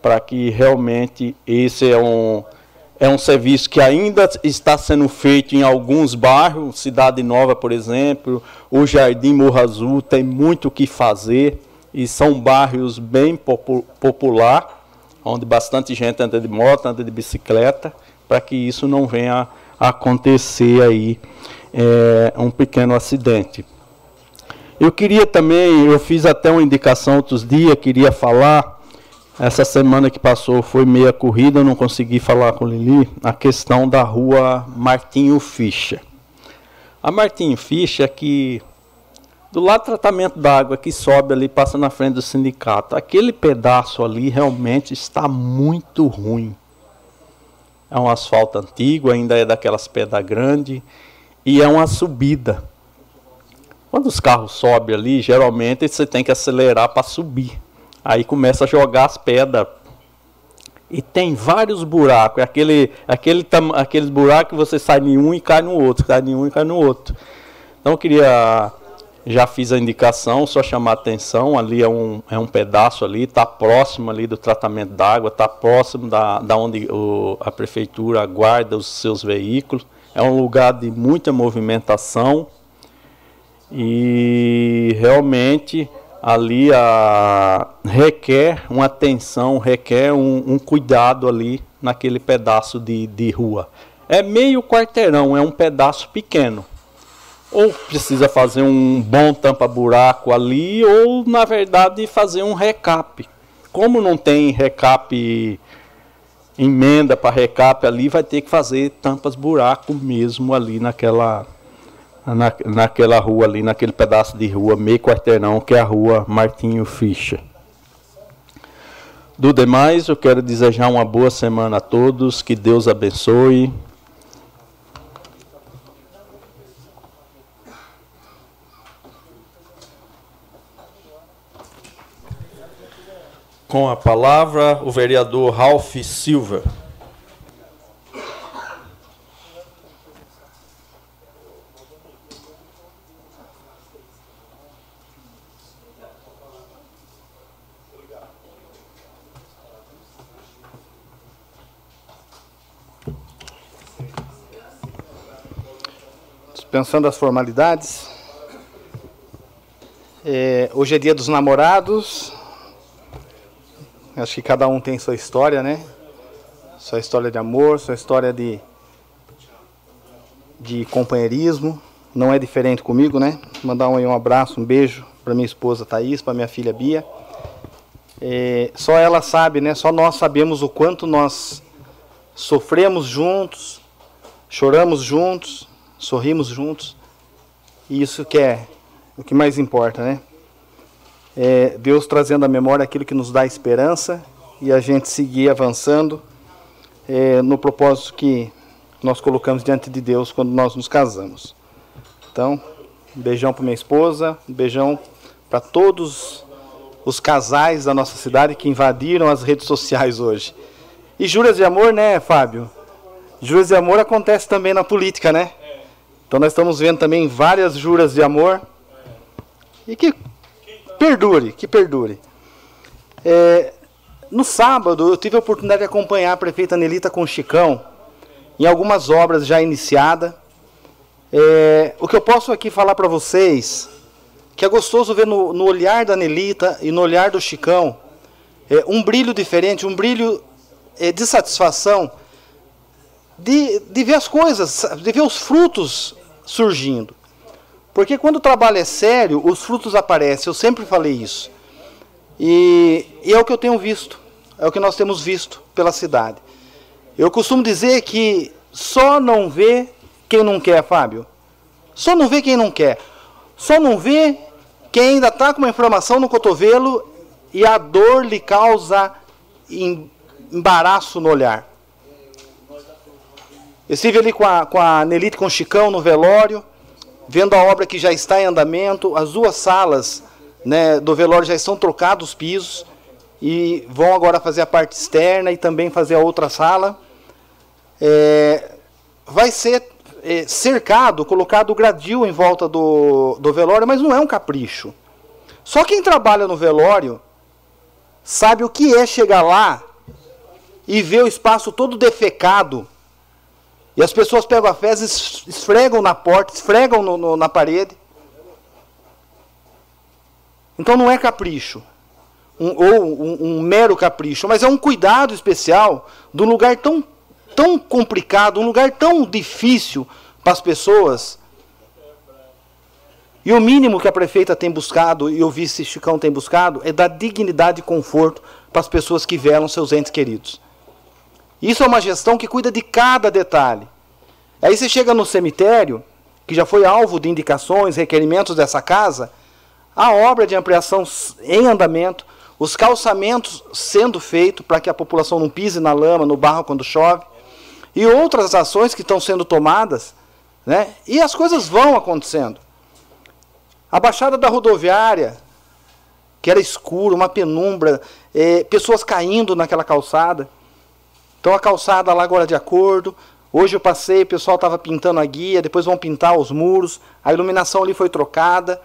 para que realmente esse é um é um serviço que ainda está sendo feito em alguns bairros, Cidade Nova, por exemplo, o Jardim Morro Azul tem muito o que fazer e são bairros bem popu popular, onde bastante gente anda de moto, anda de bicicleta, para que isso não venha a acontecer aí é, um pequeno acidente. Eu queria também, eu fiz até uma indicação outros dias, queria falar, essa semana que passou foi meia corrida, não consegui falar com Lili, a questão da rua Martinho Ficha. A Martinho Ficha, que do lado do tratamento da água que sobe ali, passa na frente do sindicato. Aquele pedaço ali realmente está muito ruim. É um asfalto antigo, ainda é daquelas pedras grandes e é uma subida. Quando os carros sobem ali, geralmente você tem que acelerar para subir. Aí começa a jogar as pedras. E tem vários buracos. É aquele, aquele, aqueles buracos que você sai em um e cai no outro, cai em um e cai no outro. Então eu queria já fiz a indicação, só chamar a atenção, ali é um, é um pedaço ali, está próximo ali do tratamento d'água, está próximo da, da onde o, a prefeitura guarda os seus veículos. É um lugar de muita movimentação e realmente ali a, requer uma atenção, requer um, um cuidado ali naquele pedaço de, de rua. É meio quarteirão, é um pedaço pequeno ou precisa fazer um bom tampa-buraco ali, ou na verdade fazer um recap. Como não tem recap, emenda para recap ali, vai ter que fazer tampas-buraco mesmo ali naquela, na, naquela rua ali, naquele pedaço de rua, meio quarteirão, que é a rua Martinho Ficha. Do demais, eu quero desejar uma boa semana a todos, que Deus abençoe. Com a palavra, o vereador Ralph Silva. Dispensando as formalidades. É, hoje é dia dos namorados. Acho que cada um tem sua história, né? Sua história de amor, sua história de, de companheirismo. Não é diferente comigo, né? Mandar um, um abraço, um beijo para minha esposa Thaís, para minha filha Bia. É, só ela sabe, né? Só nós sabemos o quanto nós sofremos juntos, choramos juntos, sorrimos juntos. E isso que é o que mais importa, né? É, Deus trazendo à memória aquilo que nos dá esperança e a gente seguir avançando é, no propósito que nós colocamos diante de Deus quando nós nos casamos. Então, um beijão para minha esposa, um beijão para todos os casais da nossa cidade que invadiram as redes sociais hoje. E juras de amor, né, Fábio? Juras de amor acontece também na política, né? Então nós estamos vendo também várias juras de amor. E que perdure, que perdure. É, no sábado, eu tive a oportunidade de acompanhar a prefeita Nelita com o Chicão em algumas obras já iniciadas. É, o que eu posso aqui falar para vocês, que é gostoso ver no, no, olhar da Nelita e no olhar do Chicão, é, um brilho diferente, um brilho é, de satisfação de, de ver as coisas, de ver os frutos surgindo. Porque quando o trabalho é sério, os frutos aparecem. Eu sempre falei isso. E, e, é o que eu tenho visto. É o que nós temos visto pela cidade. Eu costumo dizer que só não vê quem não quer, Fábio. Só não vê quem não quer. Só não vê quem ainda está com uma inflamação no cotovelo e a dor lhe causa embaraço no olhar. Eu estive ali com a, com a Nelite com o Chicão no velório vendo a obra que já está em andamento, as duas salas né, do velório já estão trocados os pisos e vão agora fazer a parte externa e também fazer a outra sala. É, vai ser é, cercado, colocado gradil em volta do, do velório, mas não é um capricho. Só quem trabalha no velório sabe o que é chegar lá e ver o espaço todo defecado e as pessoas pegam a fezes, esfregam na porta, esfregam no, no, na parede. Então não é capricho, um, ou um, um, mero capricho, mas é um cuidado especial de um lugar tão, tão complicado, um lugar tão difícil para as pessoas. E o mínimo que a prefeita tem buscado, e o vice Chicão tem buscado, é dar dignidade e conforto para as pessoas que velam seus entes queridos. Isso é uma gestão que cuida de cada detalhe. Aí você chega no cemitério, que já foi alvo de indicações, requerimentos dessa casa, a obra de ampliação em andamento, os calçamentos sendo feitos para que a população não pise na lama, no barro quando chove, e outras ações que estão sendo tomadas, né? E as coisas vão acontecendo. A baixada da rodoviária, que era escuro, uma penumbra, é, pessoas caindo naquela calçada. Então a calçada lá agora de acordo. Hoje eu passei, o pessoal estava pintando a guia, depois vão pintar os muros, a iluminação ali foi trocada.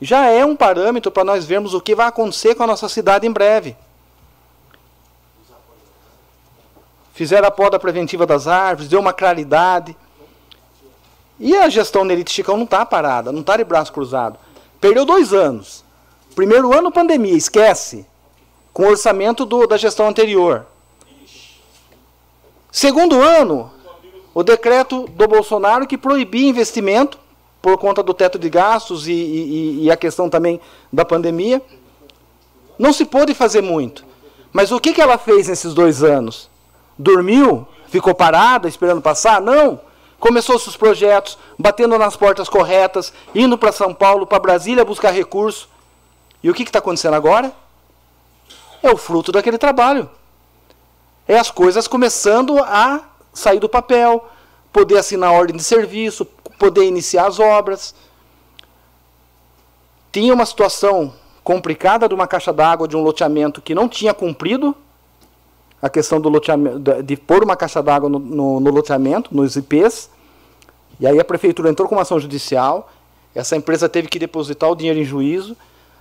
Já é um parâmetro para nós vermos o que vai acontecer com a nossa cidade em breve. Fizeram a poda preventiva das árvores, deu uma claridade. E a gestão Nerite Chicão não está parada, não está de braço cruzado. Perdeu dois anos. Primeiro ano, pandemia, esquece. Com o orçamento do, da gestão anterior. Segundo ano, o decreto do Bolsonaro que proibia investimento por conta do teto de gastos e, e, e a questão também da pandemia. Não se pôde fazer muito. Mas o que, que ela fez nesses dois anos? Dormiu? Ficou parada esperando passar? Não. Começou seus projetos, batendo nas portas corretas, indo para São Paulo, para Brasília buscar recurso. E o que está acontecendo agora? É o fruto daquele trabalho. É as coisas começando a sair do papel, poder assinar ordem de serviço, poder iniciar as obras. Tinha uma situação complicada de uma caixa d'água de um loteamento que não tinha cumprido a questão do loteamento, de pôr uma caixa d'água no, no, no, loteamento, nos IPs. E aí a prefeitura entrou com uma ação judicial. Essa empresa teve que depositar o dinheiro em juízo.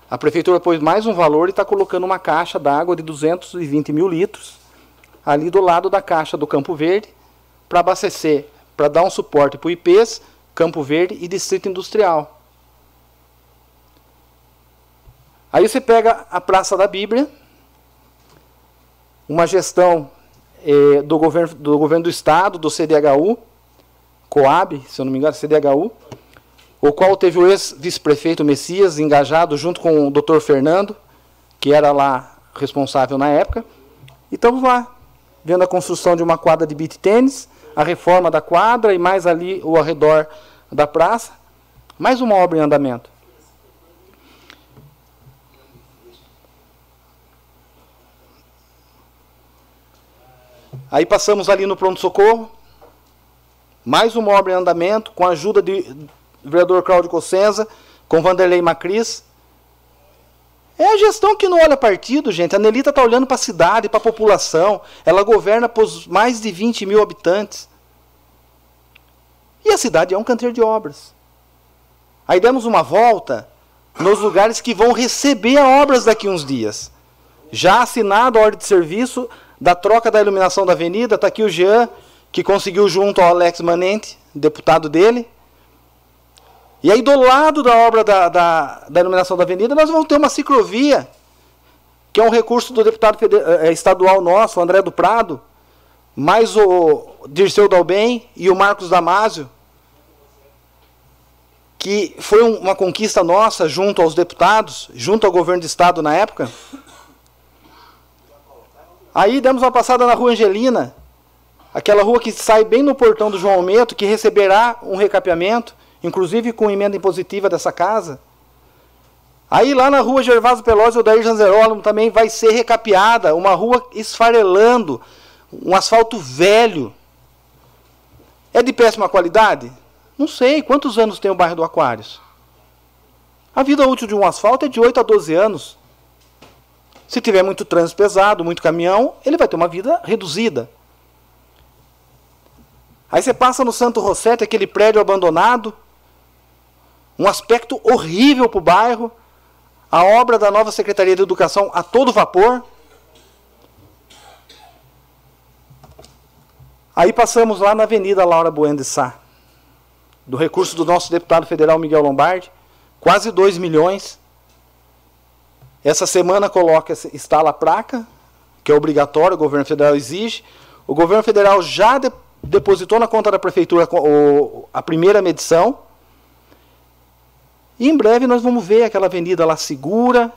A prefeitura pôs mais um valor e está colocando uma caixa d'água de 220 mil litros ali do lado da caixa do Campo Verde para abastecer, para dar um suporte para o IPs, Campo Verde e Distrito Industrial. Aí você pega a Praça da Bíblia, uma gestão eh, do, governo, do governo do Estado, do CDHU, Coab, se eu não me engano, CDHU, o qual teve o ex-vice-prefeito Messias engajado junto com o doutor Fernando, que era lá responsável na época. E estamos lá, vendo a construção de uma quadra de beat tênis, a reforma da quadra e mais ali o arredor da praça. Mais uma obra em andamento. Aí passamos ali no pronto-socorro. Mais uma obra em andamento, com a ajuda de, do vereador Cláudio Cossenza, com Vanderlei Macris. É a gestão que não olha partido, gente. A Nelita está olhando para a cidade, para a população. Ela governa por mais de 20 mil habitantes. E a cidade é um canteiro de obras. Aí demos uma volta nos lugares que vão receber obras daqui uns dias. Já assinado a ordem de serviço da troca da iluminação da avenida, está aqui o Jean, que conseguiu junto ao Alex Manente, deputado dele. E aí, do lado da obra da, da, da iluminação da avenida, nós vamos ter uma ciclovia, que é um recurso do deputado eh, estadual nosso, André do Prado, mais o Dirceu Dalben e o Marcos Damásio, que foi uma conquista nossa junto aos deputados, junto ao governo de estado na época. Aí demos uma passada na rua Angelina, aquela rua que sai bem no portão do João Almeto, que receberá um recapeamento inclusive com emenda impositiva dessa casa. Aí lá na rua Gervásio Pelosi, o Dair Janzerolamo também vai ser recapeada, uma rua esfarelando, um asfalto velho. É de péssima qualidade? Não sei. Quantos anos tem o bairro do Aquários? A vida útil de um asfalto é de 8 a 12 anos. Se tiver muito trânsito pesado, muito caminhão, ele vai ter uma vida reduzida. Aí você passa no Santo Rossetti, aquele prédio abandonado, um aspecto horrível para o bairro, a obra da nova Secretaria de Educação a todo vapor. Aí passamos lá na Avenida Laura Bueno de Sá, do recurso do nosso deputado federal Miguel Lombardi, quase 2 milhões. Essa semana coloca, instala a placa, que é obrigatório, o governo federal exige. O governo federal já de, depositou na conta da prefeitura a primeira medição, e em breve nós vamos ver aquela avenida lá segura,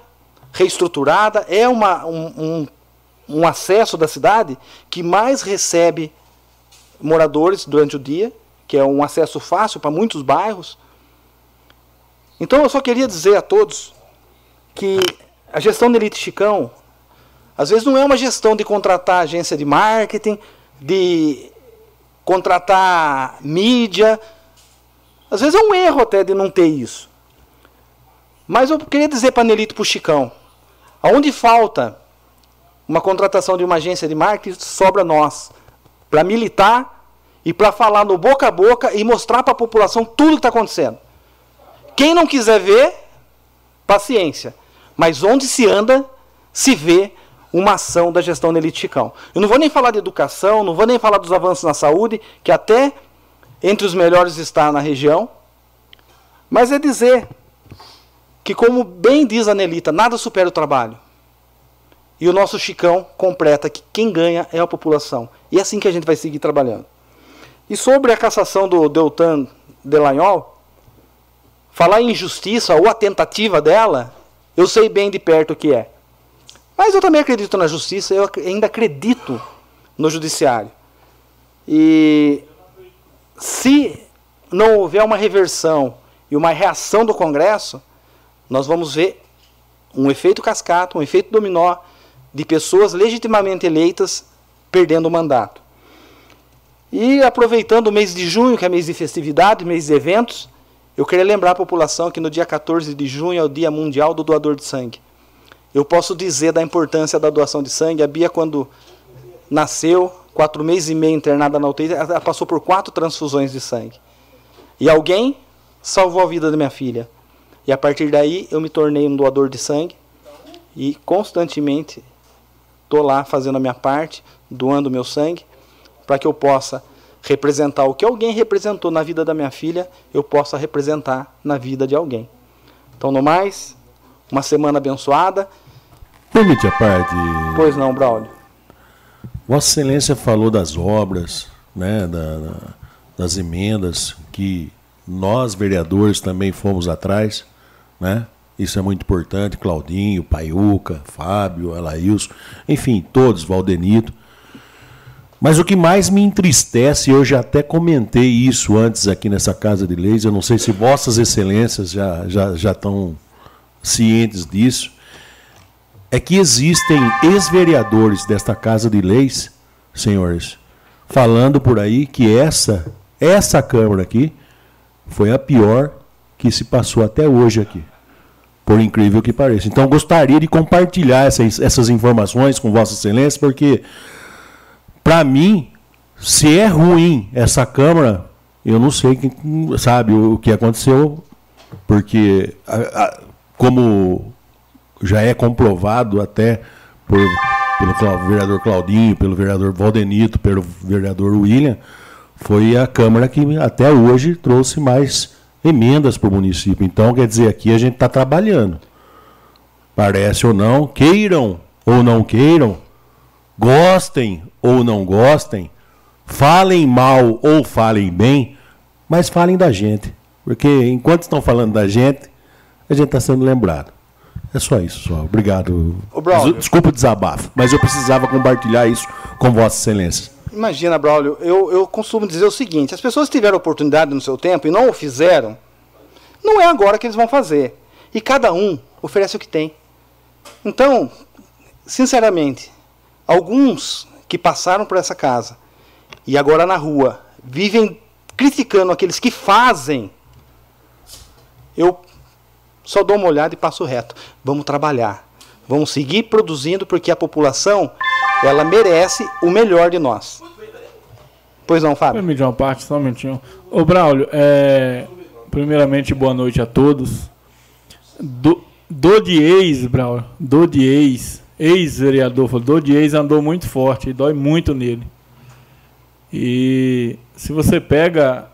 reestruturada. É uma, um, um, um acesso da cidade que mais recebe moradores durante o dia, que é um acesso fácil para muitos bairros. Então eu só queria dizer a todos que a gestão da Elite Chicão, às vezes não é uma gestão de contratar agência de marketing, de contratar mídia. Às vezes é um erro até de não ter isso. Mas eu queria dizer para Nelito para o Chicão, aonde falta uma contratação de uma agência de marketing, sobra nós, para militar e para falar no boca a boca e mostrar para a população tudo que está acontecendo. Quem não quiser ver, paciência. Mas onde se anda, se vê uma ação da gestão da Elite Chicão. Eu não vou nem falar de educação, não vou nem falar dos avanços na saúde, que até entre os melhores está na região, mas é dizer que, como bem diz a Nelita, nada supera o trabalho. E o nosso Chicão completa que quem ganha é a população. E é assim que a gente vai seguir trabalhando. E sobre a cassação do Deltan Delagnol, falar em injustiça ou a tentativa dela, eu sei bem de perto o que é. Mas eu também acredito na justiça, eu ainda acredito no judiciário. E se não houver uma reversão e uma reação do Congresso, nós vamos ver um efeito cascata, um efeito dominó de pessoas legitimamente eleitas perdendo o mandato. E aproveitando o mês de junho, que é mês de festividade, mês de eventos, eu queria lembrar a população que no dia 14 de junho é o Dia Mundial do Doador de Sangue. Eu posso dizer da importância da doação de sangue. A Bia, quando nasceu, quatro meses e meio internada na UTI, ela passou por quatro transfusões de sangue. E alguém salvou a vida da minha filha. E a partir daí eu me tornei um doador de sangue e constantemente estou lá fazendo a minha parte, doando meu sangue, para que eu possa representar o que alguém representou na vida da minha filha, eu possa representar na vida de alguém. Então, no mais, uma semana abençoada. Permite a parte. Pois não, Braulio. Vossa Excelência falou das obras, né, da, das emendas que nós vereadores também fomos atrás, né? Isso é muito importante. Claudinho, Paiuca, Fábio, Alailson, enfim, todos, Valdenito. Mas o que mais me entristece, eu já até comentei isso antes aqui nessa Casa de Leis, eu não sei se Vossas Excelências já, já, já estão cientes disso, é que existem ex-vereadores desta Casa de Leis, senhores, falando por aí que essa, essa Câmara aqui foi a pior que se passou até hoje aqui. Por incrível que pareça. Então, gostaria de compartilhar essas, essas informações com Vossa Excelência, porque para mim, se é ruim essa Câmara, eu não sei quem sabe o que aconteceu, porque a, a, como já é comprovado até por, pelo vereador Claudinho, pelo vereador Valdenito, pelo vereador William, foi a Câmara que até hoje trouxe mais emendas para o município. Então, quer dizer, aqui a gente está trabalhando. Parece ou não, queiram ou não queiram, gostem ou não gostem, falem mal ou falem bem, mas falem da gente. Porque enquanto estão falando da gente, a gente está sendo lembrado. É só isso, só. Obrigado. Desculpa o desabafo, mas eu precisava compartilhar isso com Vossa Excelência. Imagina, Braulio, eu, eu costumo dizer o seguinte: as pessoas tiveram oportunidade no seu tempo e não o fizeram, não é agora que eles vão fazer. E cada um oferece o que tem. Então, sinceramente, alguns que passaram por essa casa e agora na rua vivem criticando aqueles que fazem, eu só dou uma olhada e passo reto. Vamos trabalhar. Vamos seguir produzindo porque a população ela merece o melhor de nós. Pois não, Fábio? Permite uma parte, só um minutinho. Ô, Braulio, é... primeiramente, boa noite a todos. Do, do de ex, Braulio, do de ex, ex-vereador, do de ex andou muito forte e dói muito nele. E se você pega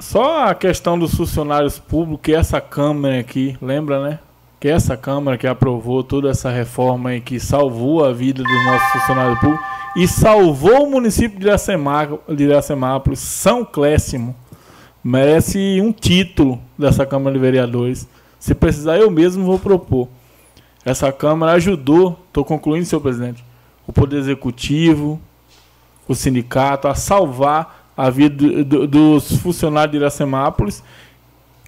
só a questão dos funcionários públicos, que essa Câmara aqui, lembra, né? Que essa Câmara que aprovou toda essa reforma e que salvou a vida dos nossos funcionários públicos e salvou o município de Iracemápolis, São Cléssimo, merece um título dessa Câmara de Vereadores. Se precisar, eu mesmo vou propor. Essa Câmara ajudou, estou concluindo, senhor presidente, o Poder Executivo, o sindicato a salvar a vida do, do, dos funcionários de Iracemápolis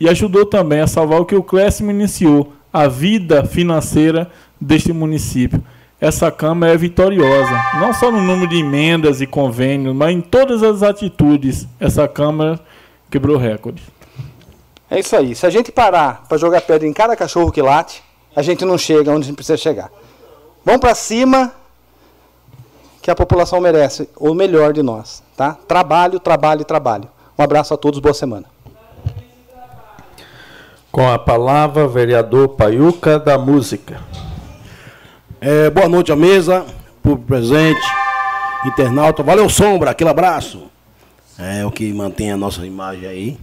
e ajudou também a salvar o que o Cléssimo iniciou, a vida financeira deste município essa Câmara é vitoriosa, não só no número de emendas e convênios, mas em todas as atitudes. Essa Câmara quebrou recorde. É isso aí. Se a gente parar para jogar pedra em cada cachorro que late, a gente não chega onde a gente precisa chegar. Vamos para cima, que a população merece o melhor de nós. Tá? Trabalho, trabalho, trabalho. Um abraço a todos, boa semana. Com a palavra, vereador Paiuca da Música. É, boa noite à mesa, público presente, internauta. Valeu, Sombra, aquele abraço. É o que mantém a nossa imagem aí.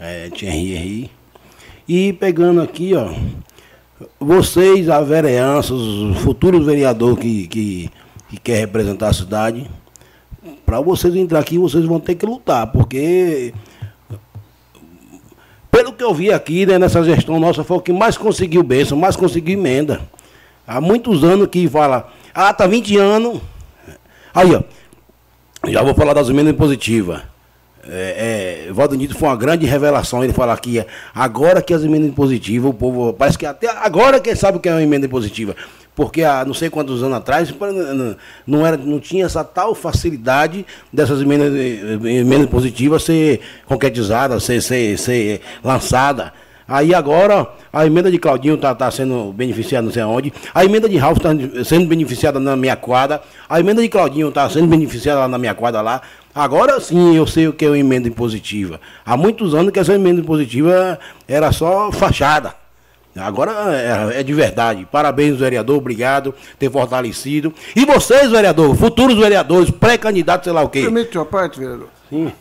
É, Thierry E pegando aqui, ó, vocês, a vereança, os futuros vereadores que, que, que quer representar a cidade, para vocês entrar aqui, vocês vão ter que lutar, porque pelo que eu vi aqui, né, nessa gestão nossa, foi o que mais conseguiu bênção, mais conseguiu emenda. Há muitos anos que fala, ah, tá 20 anos. Aí, ó, já vou falar das emendas positivas. É, é, Valdenito foi uma grande revelação ele falar que agora que as emendas positivas, o povo, parece que até agora que sabe o que é uma emenda positiva. Porque há não sei quantos anos atrás não, era, não tinha essa tal facilidade dessas emendas, emendas positivas ser concretizadas, ser, ser, ser lançada. Aí agora a emenda de Claudinho está tá sendo beneficiada não sei aonde. A emenda de Ralph está sendo beneficiada na minha quadra. A emenda de Claudinho está sendo beneficiada lá na minha quadra lá. Agora sim eu sei o que é uma emenda impositiva. Há muitos anos que essa emenda impositiva era só fachada. Agora é, é, de verdade. Parabéns, vereador. Obrigado por ter fortalecido. E vocês, vereador, futuros vereadores, pré-candidatos, sei lá o quê. Permite uma parte, vereador? Sim.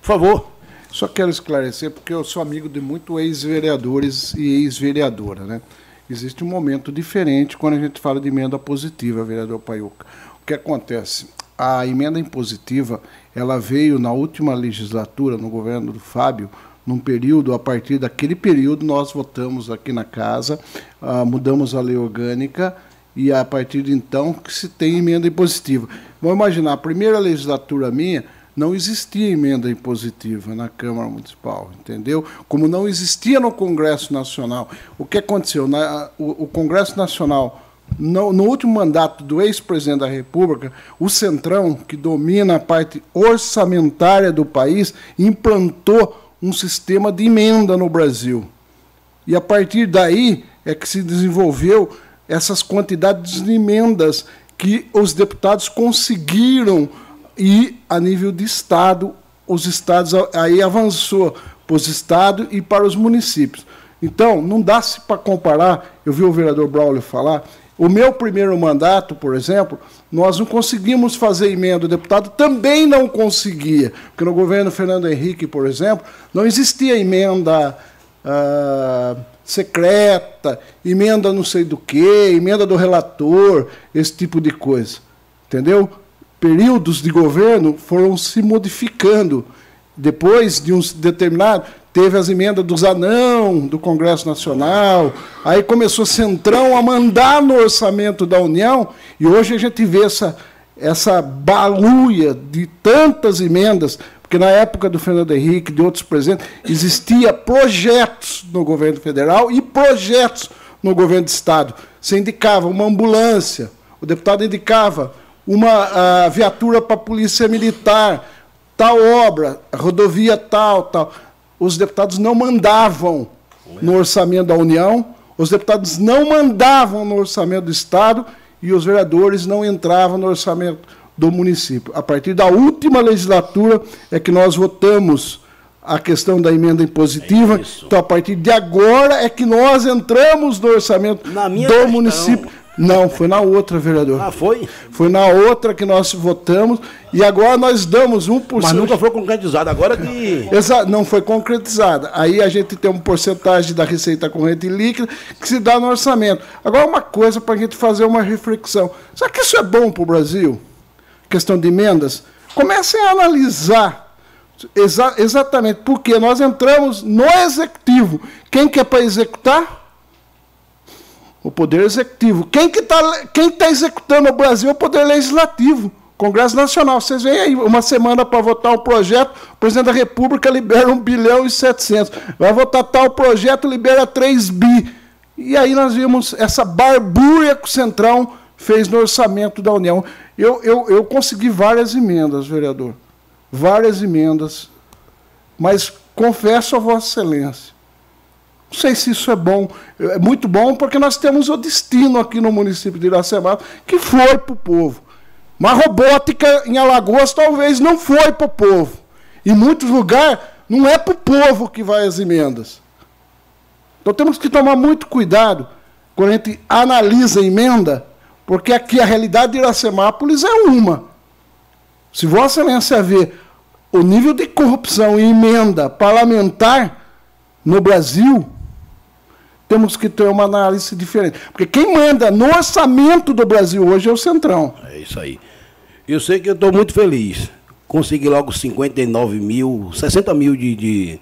Por favor. Só quero esclarecer, porque eu sou amigo de muitos ex-vereadores e ex-vereadora, né? Existe um momento diferente quando a gente fala de emenda positiva, vereador Paiuca. O que acontece? A emenda impositiva, ela veio na última legislatura, no governo do Fábio, num período, a partir daquele período nós votamos aqui na casa, uh, mudamos a lei orgânica e a partir de então que se tem emenda impositiva. Vamos imaginar, a primeira legislatura minha, não existia emenda impositiva na Câmara Municipal, entendeu? Como não existia no Congresso Nacional. O que aconteceu? Na, o, o, Congresso Nacional, no, no último mandato do ex-presidente da República, o Centrão, que domina a parte orçamentária do país, implantou um sistema de emenda no Brasil. E a partir daí é que se desenvolveu essas quantidades de emendas que os deputados conseguiram e a nível de estado, os estados aí avançou para os estados e para os municípios. Então, não dá-se para comparar, eu vi o vereador Braulio falar, o meu primeiro mandato, por exemplo, nós não conseguimos fazer emenda, o deputado também não conseguia, porque no governo Fernando Henrique, por exemplo, não existia emenda ah, secreta, emenda não sei do que, emenda do relator, esse tipo de coisa. Entendeu? períodos de governo foram se modificando. Depois de um determinado, teve as emendas dos anão do Congresso Nacional, aí começou Centrão a mandar no orçamento da União, e hoje a gente vê essa, essa baluia de tantas emendas, porque na época do Fernando Henrique, de outros presidentes, existia projetos no governo federal e projetos no governo de Estado. Você indicava uma ambulância, o deputado indicava uma viatura para a polícia militar, tal obra, rodovia tal, tal. Os deputados não mandavam no orçamento da União, os deputados não mandavam no orçamento do Estado e os vereadores não entravam no orçamento do município. A partir da última legislatura é que nós votamos a questão da emenda impositiva. É então, a partir de agora é que nós entramos no orçamento do questão, município. Não, foi na outra, vereador. Ah, foi? Foi na outra que nós votamos e agora nós damos 1%. Mas nunca foi concretizado, agora que. Exato, não foi concretizada. Aí a gente tem uma porcentagem da receita corrente líquida que se dá no orçamento. Agora, uma coisa para a gente fazer uma reflexão: será que isso é bom para o Brasil? Questão de emendas? Comecem a analisar. Exa exatamente, porque nós entramos no executivo. Quem quer para executar? O Poder Executivo. Quem que está quem tá executando o Brasil é o Poder Legislativo. Congresso Nacional. Vocês veem aí, uma semana para votar um projeto, o presidente da República libera 1 bilhão e 700. Vai votar tal projeto, libera 3 bi. E aí nós vimos essa barbúria que o Centrão fez no orçamento da União. Eu, eu, eu consegui várias emendas, vereador. Várias emendas. Mas confesso a Vossa Excelência, não sei se isso é bom. É muito bom porque nós temos o destino aqui no município de Iracema que foi para o povo. Mas robótica em Alagoas talvez não foi para o povo. Em muitos lugares não é para o povo que vai as emendas. Então temos que tomar muito cuidado quando a gente analisa a emenda, porque aqui a realidade de Iracemápolis é uma. Se Vossa Excelência ver o nível de corrupção em emenda parlamentar no Brasil, temos que ter uma análise diferente. Porque quem manda no orçamento do Brasil hoje é o Centrão. É isso aí. Eu sei que eu estou muito feliz. Consegui logo 59 mil, 60 mil de, de,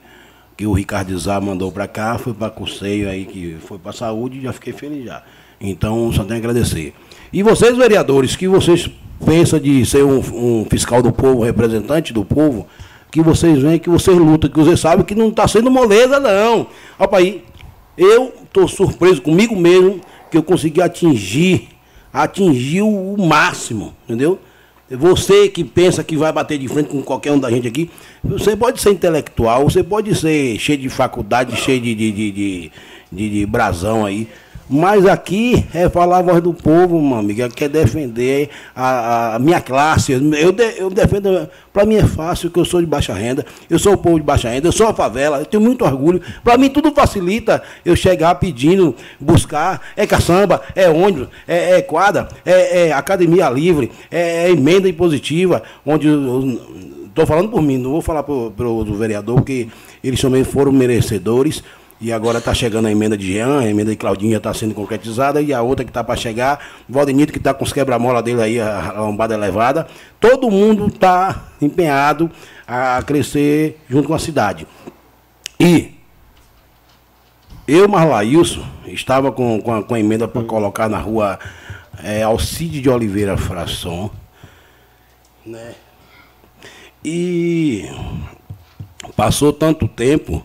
que o Ricardo Zá mandou para cá, foi para Conselho aí, que foi para saúde, e já fiquei feliz já. Então, só tenho a agradecer. E vocês, vereadores, que vocês pensam de ser um, um fiscal do povo, representante do povo, que vocês veem, que vocês lutam, que vocês sabem que não está sendo moleza, não. Aí, eu estou surpreso comigo mesmo que eu consegui atingir, atingir o máximo, entendeu? Você que pensa que vai bater de frente com qualquer um da gente aqui, você pode ser intelectual, você pode ser cheio de faculdade, cheio de, de, de, de, de, brasão aí. Mas aqui é falar a voz do povo, meu amigo, quer defender a, a minha classe. Eu, de, eu defendo, para mim é fácil, que eu sou de baixa renda, eu sou o povo de baixa renda, eu sou a favela, eu tenho muito orgulho. Para mim tudo facilita eu chegar pedindo, buscar, é caçamba, é ônibus, é, é quadra, é, é, academia livre, é, é emenda impositiva, onde estou falando por mim, não vou falar para o vereador, porque eles também foram merecedores. E agora está chegando a emenda de Jean, a emenda de Claudinho já está sendo concretizada, e a outra que está para chegar, Valdenito que está com os quebra-mola dele aí, a lombada elevada. Todo mundo está empenhado a crescer junto com a cidade. E eu, Marlailson, estava com, com, a, com a emenda para colocar na rua é, Alcide de Oliveira Frasson. Né? E passou tanto tempo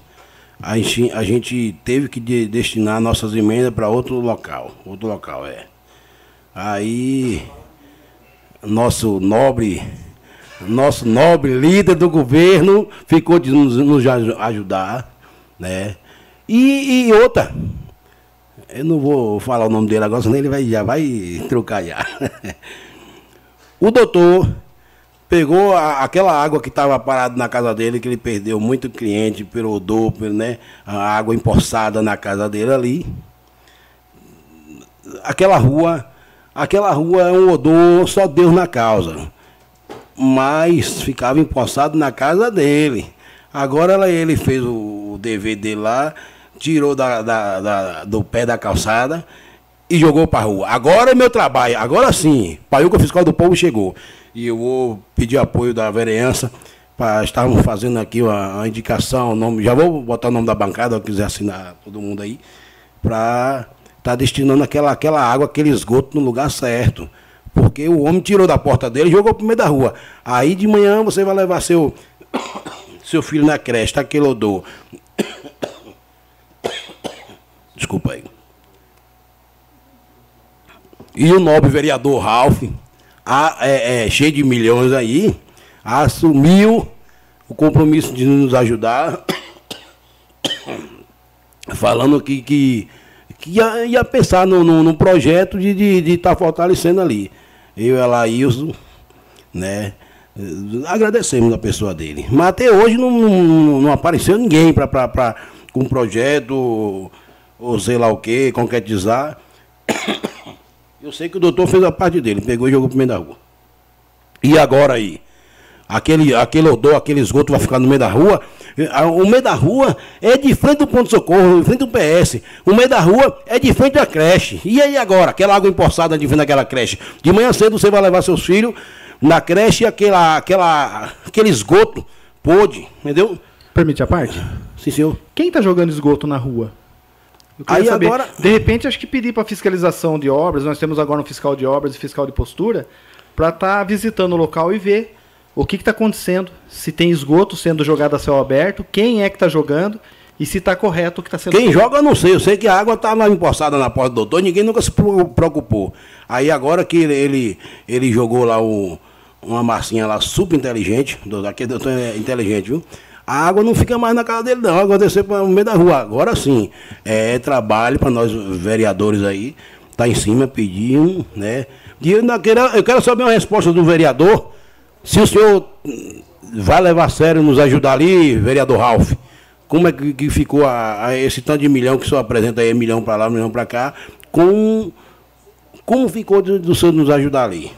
a gente, a gente teve que de, destinar nossas emendas para outro local. Outro local, é. Aí, nosso nobre, nosso nobre líder do governo ficou de nos, nos ajudar, né? E, e, outra, eu não vou falar o nome dele agora, senão ele vai, já vai trocar já. o doutor pegou a, aquela água que estava parada na casa dele, que ele perdeu muito cliente pelo odor, pelo, né, a água empoçada na casa dele ali. Aquela rua, aquela rua é um odor, só Deus na causa. Mas ficava empoçado na casa dele. Agora ele fez o dele lá, tirou da, da, da, do pé da calçada e jogou para rua. Agora é meu trabalho, agora sim. Paiuca Fiscal do Povo chegou e eu vou pedir apoio da vereança para estarmos fazendo aqui uma indicação, nome, já vou botar o nome da bancada, se quiser assinar todo mundo aí, para estar tá destinando aquela, aquela água, aquele esgoto no lugar certo. Porque o homem tirou da porta dele e jogou para o meio da rua. Aí de manhã você vai levar seu, seu filho na creche, tá aquele odor. Desculpa aí. E o nobre vereador Ralph, a, é, é, cheio de milhões aí, assumiu o compromisso de nos ajudar, falando que, que, que ia, ia, pensar no, no, no projeto de estar de, de tá fortalecendo ali. Eu e a né? Agradecemos a pessoa dele. Mas até hoje não, não, não apareceu ninguém para com um projeto, ou sei lá o que, concretizar. Eu sei que o doutor fez a parte dele, pegou e jogou pro meio da rua. E agora aí? Aquele, aquele odor, aquele esgoto vai ficar no meio da rua. O meio da rua é de frente do ponto-socorro, de frente do PS. O meio da rua é de frente da creche. E aí agora? Aquela água empoçada de frente daquela creche. De manhã cedo você vai levar seus filhos na creche e aquela, aquela, aquele esgoto pôde, entendeu? Permite a parte? Sim, senhor. Quem está jogando esgoto na rua? Aí saber. agora. De repente, acho que pedir para fiscalização de obras, nós temos agora um fiscal de obras e fiscal de postura, para estar tá visitando o local e ver o que está acontecendo, se tem esgoto sendo jogado a céu aberto, quem é que está jogando e se está correto o que está sendo Quem joga, eu não sei. Eu sei que a água está lá empoçada na porta do doutor, ninguém nunca se preocupou. Aí agora que ele, ele jogou lá o, uma massinha lá super inteligente, aquele doutor é inteligente, viu? A água não fica mais na casa dele, não. A água para o meio da rua. Agora sim, é trabalho para nós vereadores aí, tá em cima pedindo, né? E eu, quero, eu quero saber uma resposta do vereador, se o senhor vai levar a sério nos ajudar ali, vereador Ralph. Como é que, que ficou a, a esse tanto de milhão que senhor apresenta aí, milhão para lá, milhão para cá, com, como ficou do, do senhor nos ajudar ali?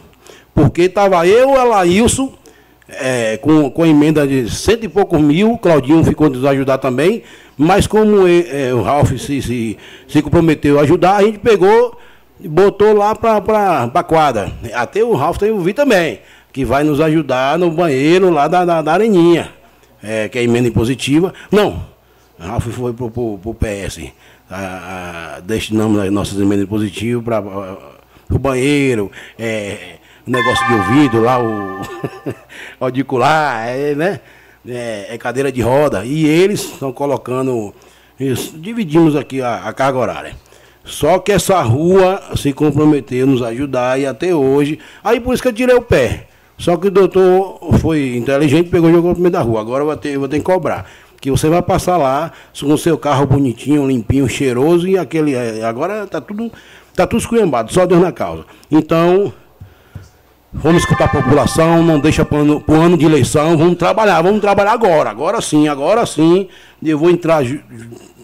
Porque estava eu, a Laílson, é, com, com emenda de cento e poucos mil, Claudinho ficou nos ajudar também, mas como é, o Ralph se, se, se, comprometeu a ajudar, a gente pegou e botou lá para a quadra. Até o Ralph tem ouvido também, que vai nos ajudar no banheiro lá da, da, da Areninha, é, que é emenda impositiva. Não, Ralf foi pro, pro, pro PS. A, a, destinamos as nossas emendas positivas para o banheiro, é, o negócio de ouvido lá, o auricular, é, né? É, é, cadeira de roda. E eles estão colocando. Isso, dividimos aqui a, a carga horária. Só que essa rua se comprometeu a nos ajudar e até hoje. Aí por isso que eu tirei o pé. Só que o doutor foi inteligente, pegou e jogou no meio da rua. Agora eu vou ter, vou ter que cobrar. Que você vai passar lá com o seu carro bonitinho, limpinho, cheiroso e aquele. É, agora tá tudo. Tá tudo esculhambado, só Deus na causa. Então, vamos escutar a população, não deixa para o ano de eleição, vamos trabalhar, vamos trabalhar agora, agora sim, agora sim. Eu vou entrar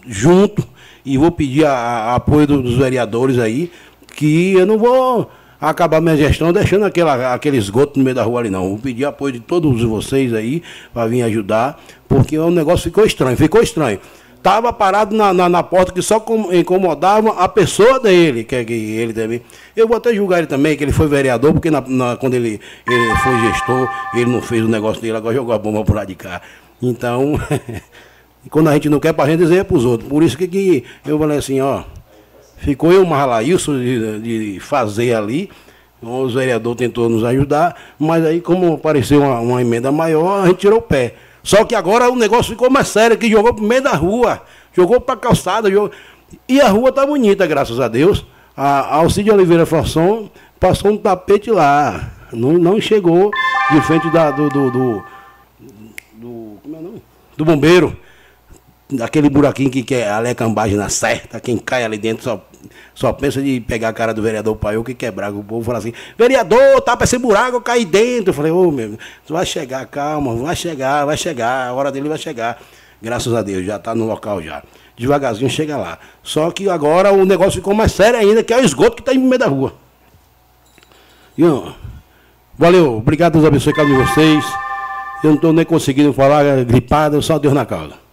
junto e vou pedir a, a apoio dos vereadores aí, que eu não vou acabar minha gestão deixando aquela, aquele esgoto no meio da rua ali, não. Vou pedir apoio de todos vocês aí para vir ajudar, porque o negócio ficou estranho, ficou estranho. Estava parado na, na, na, porta que só incomodava a pessoa dele, que, é que ele também. Eu vou até julgar ele também, que ele foi vereador, porque na, na, quando ele, ele foi gestor, ele não fez o negócio dele, agora jogou a bomba por lá de cá. Então, quando a gente não quer para a gente dizer é para os outros. Por isso que, que eu falei assim, ó, Ficou eu isso de, de fazer ali. Os vereadores tentou nos ajudar, mas aí, como apareceu uma, uma, emenda maior, a gente tirou o pé. Só que agora o negócio ficou mais sério, que jogou pro meio da rua, jogou para a calçada, jogou... e a rua tá bonita, graças a Deus. A Alcide Oliveira Fasson passou um tapete lá, não, não chegou de frente da, do, do, do, do, como é nome? do bombeiro aquele buraquinho que quer a lecambagem na certa, quem cai ali dentro só, só pensa de pegar a cara do vereador Paiô que quebrar. O povo fala assim, vereador, tapa esse buraco, eu caí dentro. Eu falei, ô oh, meu, vai chegar, calma, vai chegar, vai chegar, a hora dele vai chegar. Graças a Deus, já está no local já. Devagarzinho chega lá. Só que agora o negócio ficou mais sério ainda, que é o esgoto que está no meio da rua. E, valeu, obrigado, Deus abençoe cada um de vocês. Eu não estou nem conseguindo falar, gripado, só Deus na causa.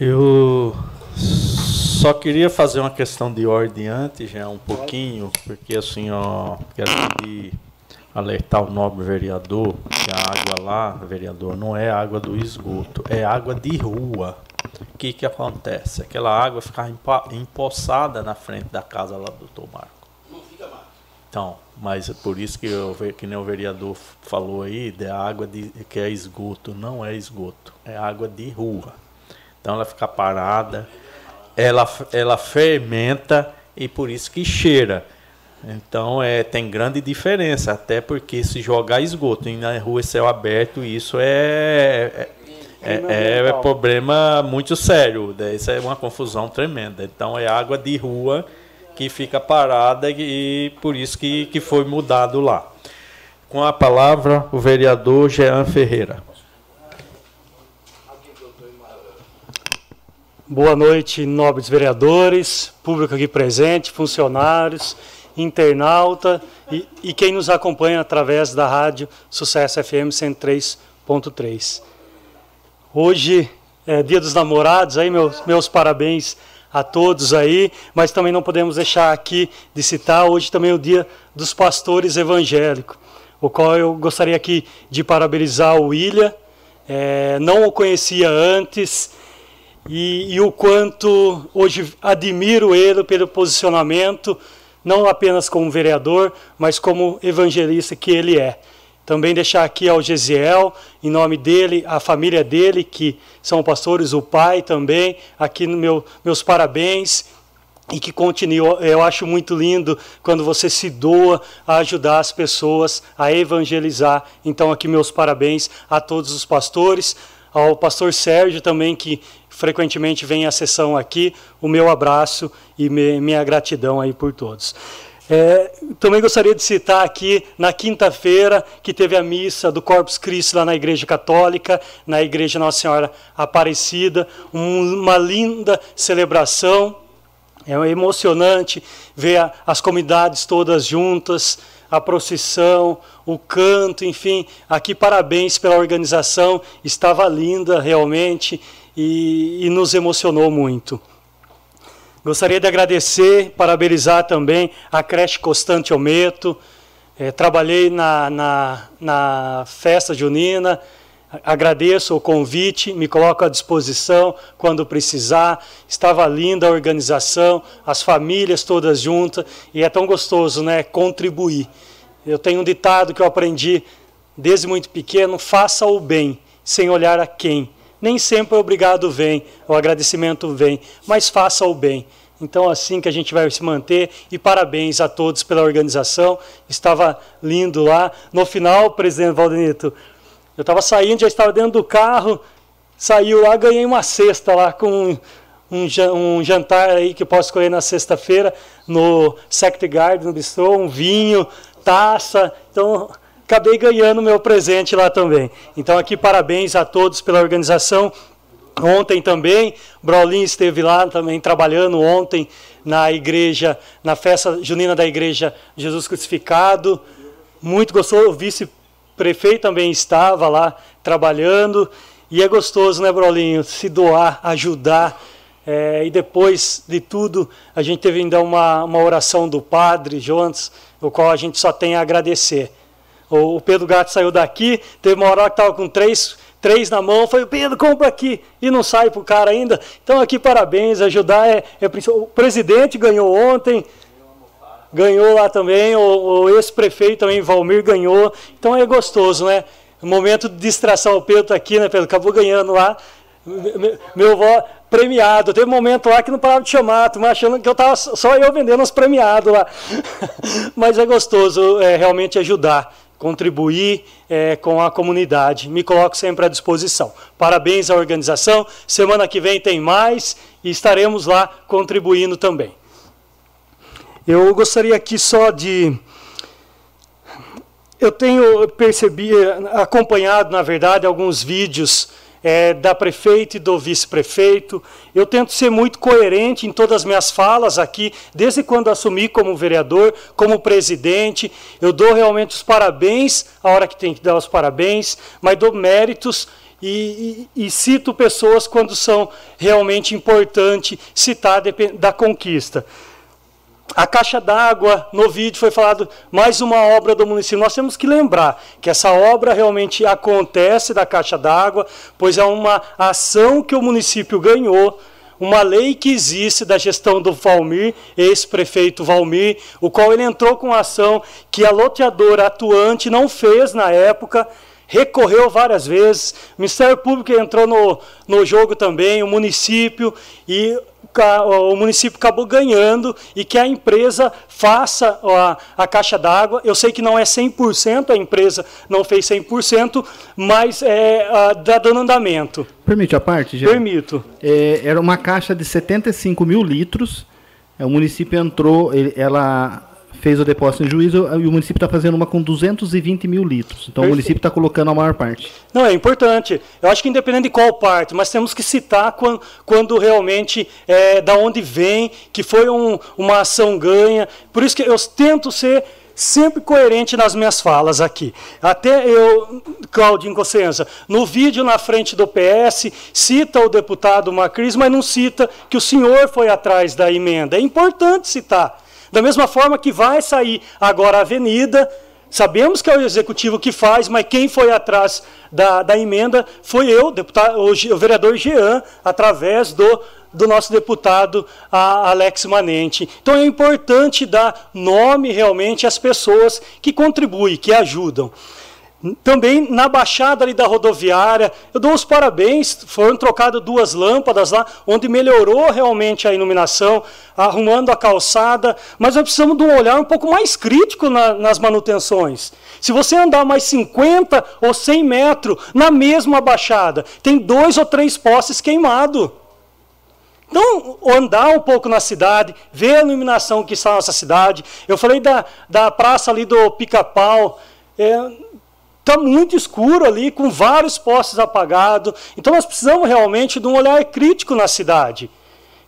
Eu só queria fazer uma questão de ordem antes, já um pouquinho, porque assim, ó, quero pedir, alertar o nobre vereador que a água lá, vereador, não é água do esgoto, é água de rua. O que que acontece? Aquela água fica empoçada na frente da casa lá do doutor Marco. Não fica mais. Então, mas é por isso que, eu, que nem o vereador falou aí, de água de, que é esgoto, não é esgoto, é água de rua. Então ela fica parada, ela, ela fermenta e por isso que cheira. Então é, tem grande diferença, até porque se jogar esgoto na rua céu aberto, isso é, é, é, é problema muito sério. Né? Isso é uma confusão tremenda. Então é água de rua que fica parada e por isso que, que foi mudado lá. Com a palavra, o vereador Jean Ferreira. Boa noite, nobres vereadores, público aqui presente, funcionários, internauta e, e quem nos acompanha através da rádio Sucesso FM 103.3. Hoje é dia dos namorados, aí meus, meus parabéns a todos aí, mas também não podemos deixar aqui de citar hoje também o dia dos pastores evangélicos, o qual eu gostaria aqui de parabenizar o William, é, não o conhecia antes, e, e o quanto hoje admiro ele pelo posicionamento, não apenas como vereador, mas como evangelista que ele é. Também deixar aqui ao Gesiel, em nome dele, a família dele, que são pastores, o pai também, aqui no meu, meus parabéns e que continue. Eu acho muito lindo quando você se doa a ajudar as pessoas a evangelizar. Então, aqui meus parabéns a todos os pastores, ao pastor Sérgio também, que frequentemente vem à sessão aqui, o meu abraço e me, minha gratidão aí por todos. É, também gostaria de citar aqui, na quinta-feira, que teve a missa do Corpus Christi lá na Igreja Católica, na Igreja Nossa Senhora Aparecida, um, uma linda celebração, é emocionante ver a, as comunidades todas juntas, a procissão, o canto, enfim, aqui parabéns pela organização, estava linda realmente, e, e nos emocionou muito. Gostaria de agradecer, parabenizar também a creche Constante Ometo. É, trabalhei na, na, na, festa junina, Agradeço o convite, me coloco à disposição quando precisar. Estava linda a organização, as famílias todas juntas e é tão gostoso, né? Contribuir. Eu tenho um ditado que eu aprendi desde muito pequeno: faça o bem sem olhar a quem. Nem sempre o obrigado vem, o agradecimento vem, mas faça o bem. Então, assim que a gente vai se manter. E parabéns a todos pela organização. Estava lindo lá. No final, presidente Valdenito, eu estava saindo, já estava dentro do carro, saiu lá, ganhei uma cesta lá com um, jantar aí que eu posso escolher na sexta-feira no Sect Garden, no Bistrô, um vinho, taça. Então, acabei ganhando meu presente lá também. Então, aqui, parabéns a todos pela organização. Ontem também, Braulinho esteve lá também trabalhando ontem na igreja, na festa junina da igreja Jesus Crucificado. Muito gostoso, o vice prefeito também estava lá trabalhando. E é gostoso, né, Brolinho? Se doar, ajudar. É, e depois de tudo, a gente teve ainda uma, uma oração do padre Jones, o qual a gente só tem a agradecer. O, o Pedro Gato saiu daqui, teve uma hora que estava com três, três na mão, foi Pedro, compra aqui, e não sai para o cara ainda. Então aqui parabéns, ajudar é, é o presidente ganhou ontem, ganhou lá também, o, o ex-prefeito também, Valmir, ganhou. Então é gostoso, né? Momento de distração, o Pedro está aqui, né, Pedro? Acabou ganhando lá. Meu, avó premiado. Teve um momento lá que não parava de chamar, tu achando que eu estava só eu vendendo os premiados lá. Mas é gostoso é, realmente ajudar, contribuir é, com a comunidade. Me coloco sempre à disposição. Parabéns à organização. Semana que vem tem mais e estaremos lá contribuindo também. Eu gostaria aqui só de. Eu tenho percebido, acompanhado, na verdade, alguns vídeos é, da prefeita e do vice-prefeito. Eu tento ser muito coerente em todas as minhas falas aqui, desde quando assumi como vereador, como presidente. Eu dou realmente os parabéns, a hora que tem que dar os parabéns, mas dou méritos. E, e, e cito pessoas quando são realmente importante citar da conquista. A caixa d'água, no vídeo foi falado mais uma obra do município. Nós temos que lembrar que essa obra realmente acontece da caixa d'água, pois é uma ação que o município ganhou, uma lei que existe da gestão do Valmir, ex-prefeito Valmir, o qual ele entrou com ação que a loteadora atuante não fez na época, recorreu várias vezes, o Ministério Público entrou no, no jogo também, o município, e o município acabou ganhando e que a empresa faça a, a caixa d'água. Eu sei que não é 100%, a empresa não fez 100%, mas é, está dando andamento. Permite a parte, já? Permito. É, era uma caixa de 75 mil litros. É, o município entrou, ela fez o depósito em juízo e o município está fazendo uma com 220 mil litros. Então Perfeito. o município está colocando a maior parte. Não, é importante. Eu acho que independente de qual parte, mas temos que citar quando, quando realmente é, da onde vem, que foi um, uma ação ganha. Por isso que eu tento ser sempre coerente nas minhas falas aqui. Até eu, Claudinho Cossenza, no vídeo na frente do PS, cita o deputado Macris, mas não cita que o senhor foi atrás da emenda. É importante citar. Da mesma forma que vai sair agora a avenida, sabemos que é o executivo que faz, mas quem foi atrás da, da emenda foi eu, deputado, o, o vereador Jean, através do, do nosso deputado Alex Manente. Então é importante dar nome realmente às pessoas que contribuem, que ajudam. Também na baixada ali da rodoviária, eu dou os parabéns, foram trocadas duas lâmpadas lá, onde melhorou realmente a iluminação, arrumando a calçada, mas nós precisamos de um olhar um pouco mais crítico na, nas manutenções. Se você andar mais 50 ou 100 metros na mesma baixada, tem dois ou três postes queimados. Então, andar um pouco na cidade, ver a iluminação que está na nossa cidade. Eu falei da, da praça ali do Pica-Pau. É, Está muito escuro ali, com vários postes apagados. Então nós precisamos realmente de um olhar crítico na cidade.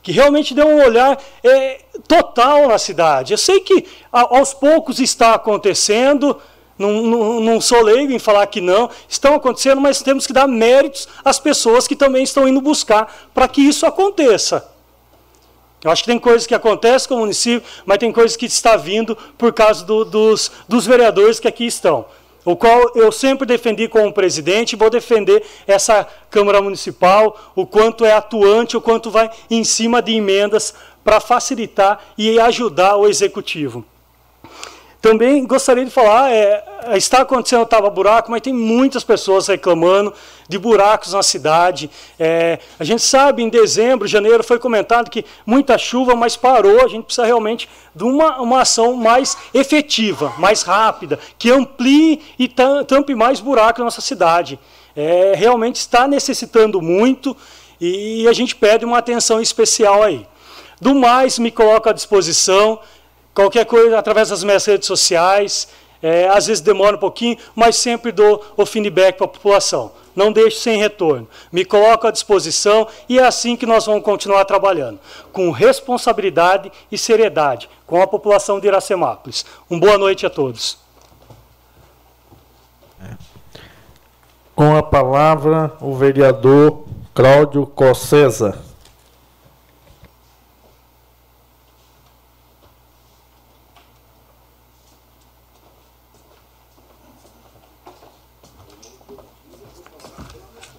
Que realmente dê um olhar é, total na cidade. Eu sei que aos poucos está acontecendo, não, sou leigo em falar que não, estão acontecendo, mas temos que dar méritos às pessoas que também estão indo buscar para que isso aconteça. Eu acho que tem coisas que acontecem com o município, mas tem coisas que está vindo por causa do, dos, dos vereadores que aqui estão. O qual eu sempre defendi como presidente vou defender essa Câmara Municipal, o quanto é atuante, o quanto vai em cima de emendas para facilitar e ajudar o Executivo. Também gostaria de falar, é, está acontecendo tava buraco, mas tem muitas pessoas reclamando de buracos na cidade. É, a gente sabe, em dezembro, janeiro, foi comentado que muita chuva, mas parou. A gente precisa realmente de uma, uma ação mais efetiva, mais rápida, que amplie e tampe mais buracos na nossa cidade. É, realmente está necessitando muito e a gente pede uma atenção especial aí. Do mais, me coloco à disposição. Qualquer coisa através das minhas redes sociais. É, às vezes demora um pouquinho, mas sempre dou o feedback para a população. Não deixe sem retorno. Me coloco à disposição e é assim que nós vamos continuar trabalhando, com responsabilidade e seriedade, com a população de Iracemápolis. Uma boa noite a todos. Com a palavra, o vereador Cláudio Cossesa.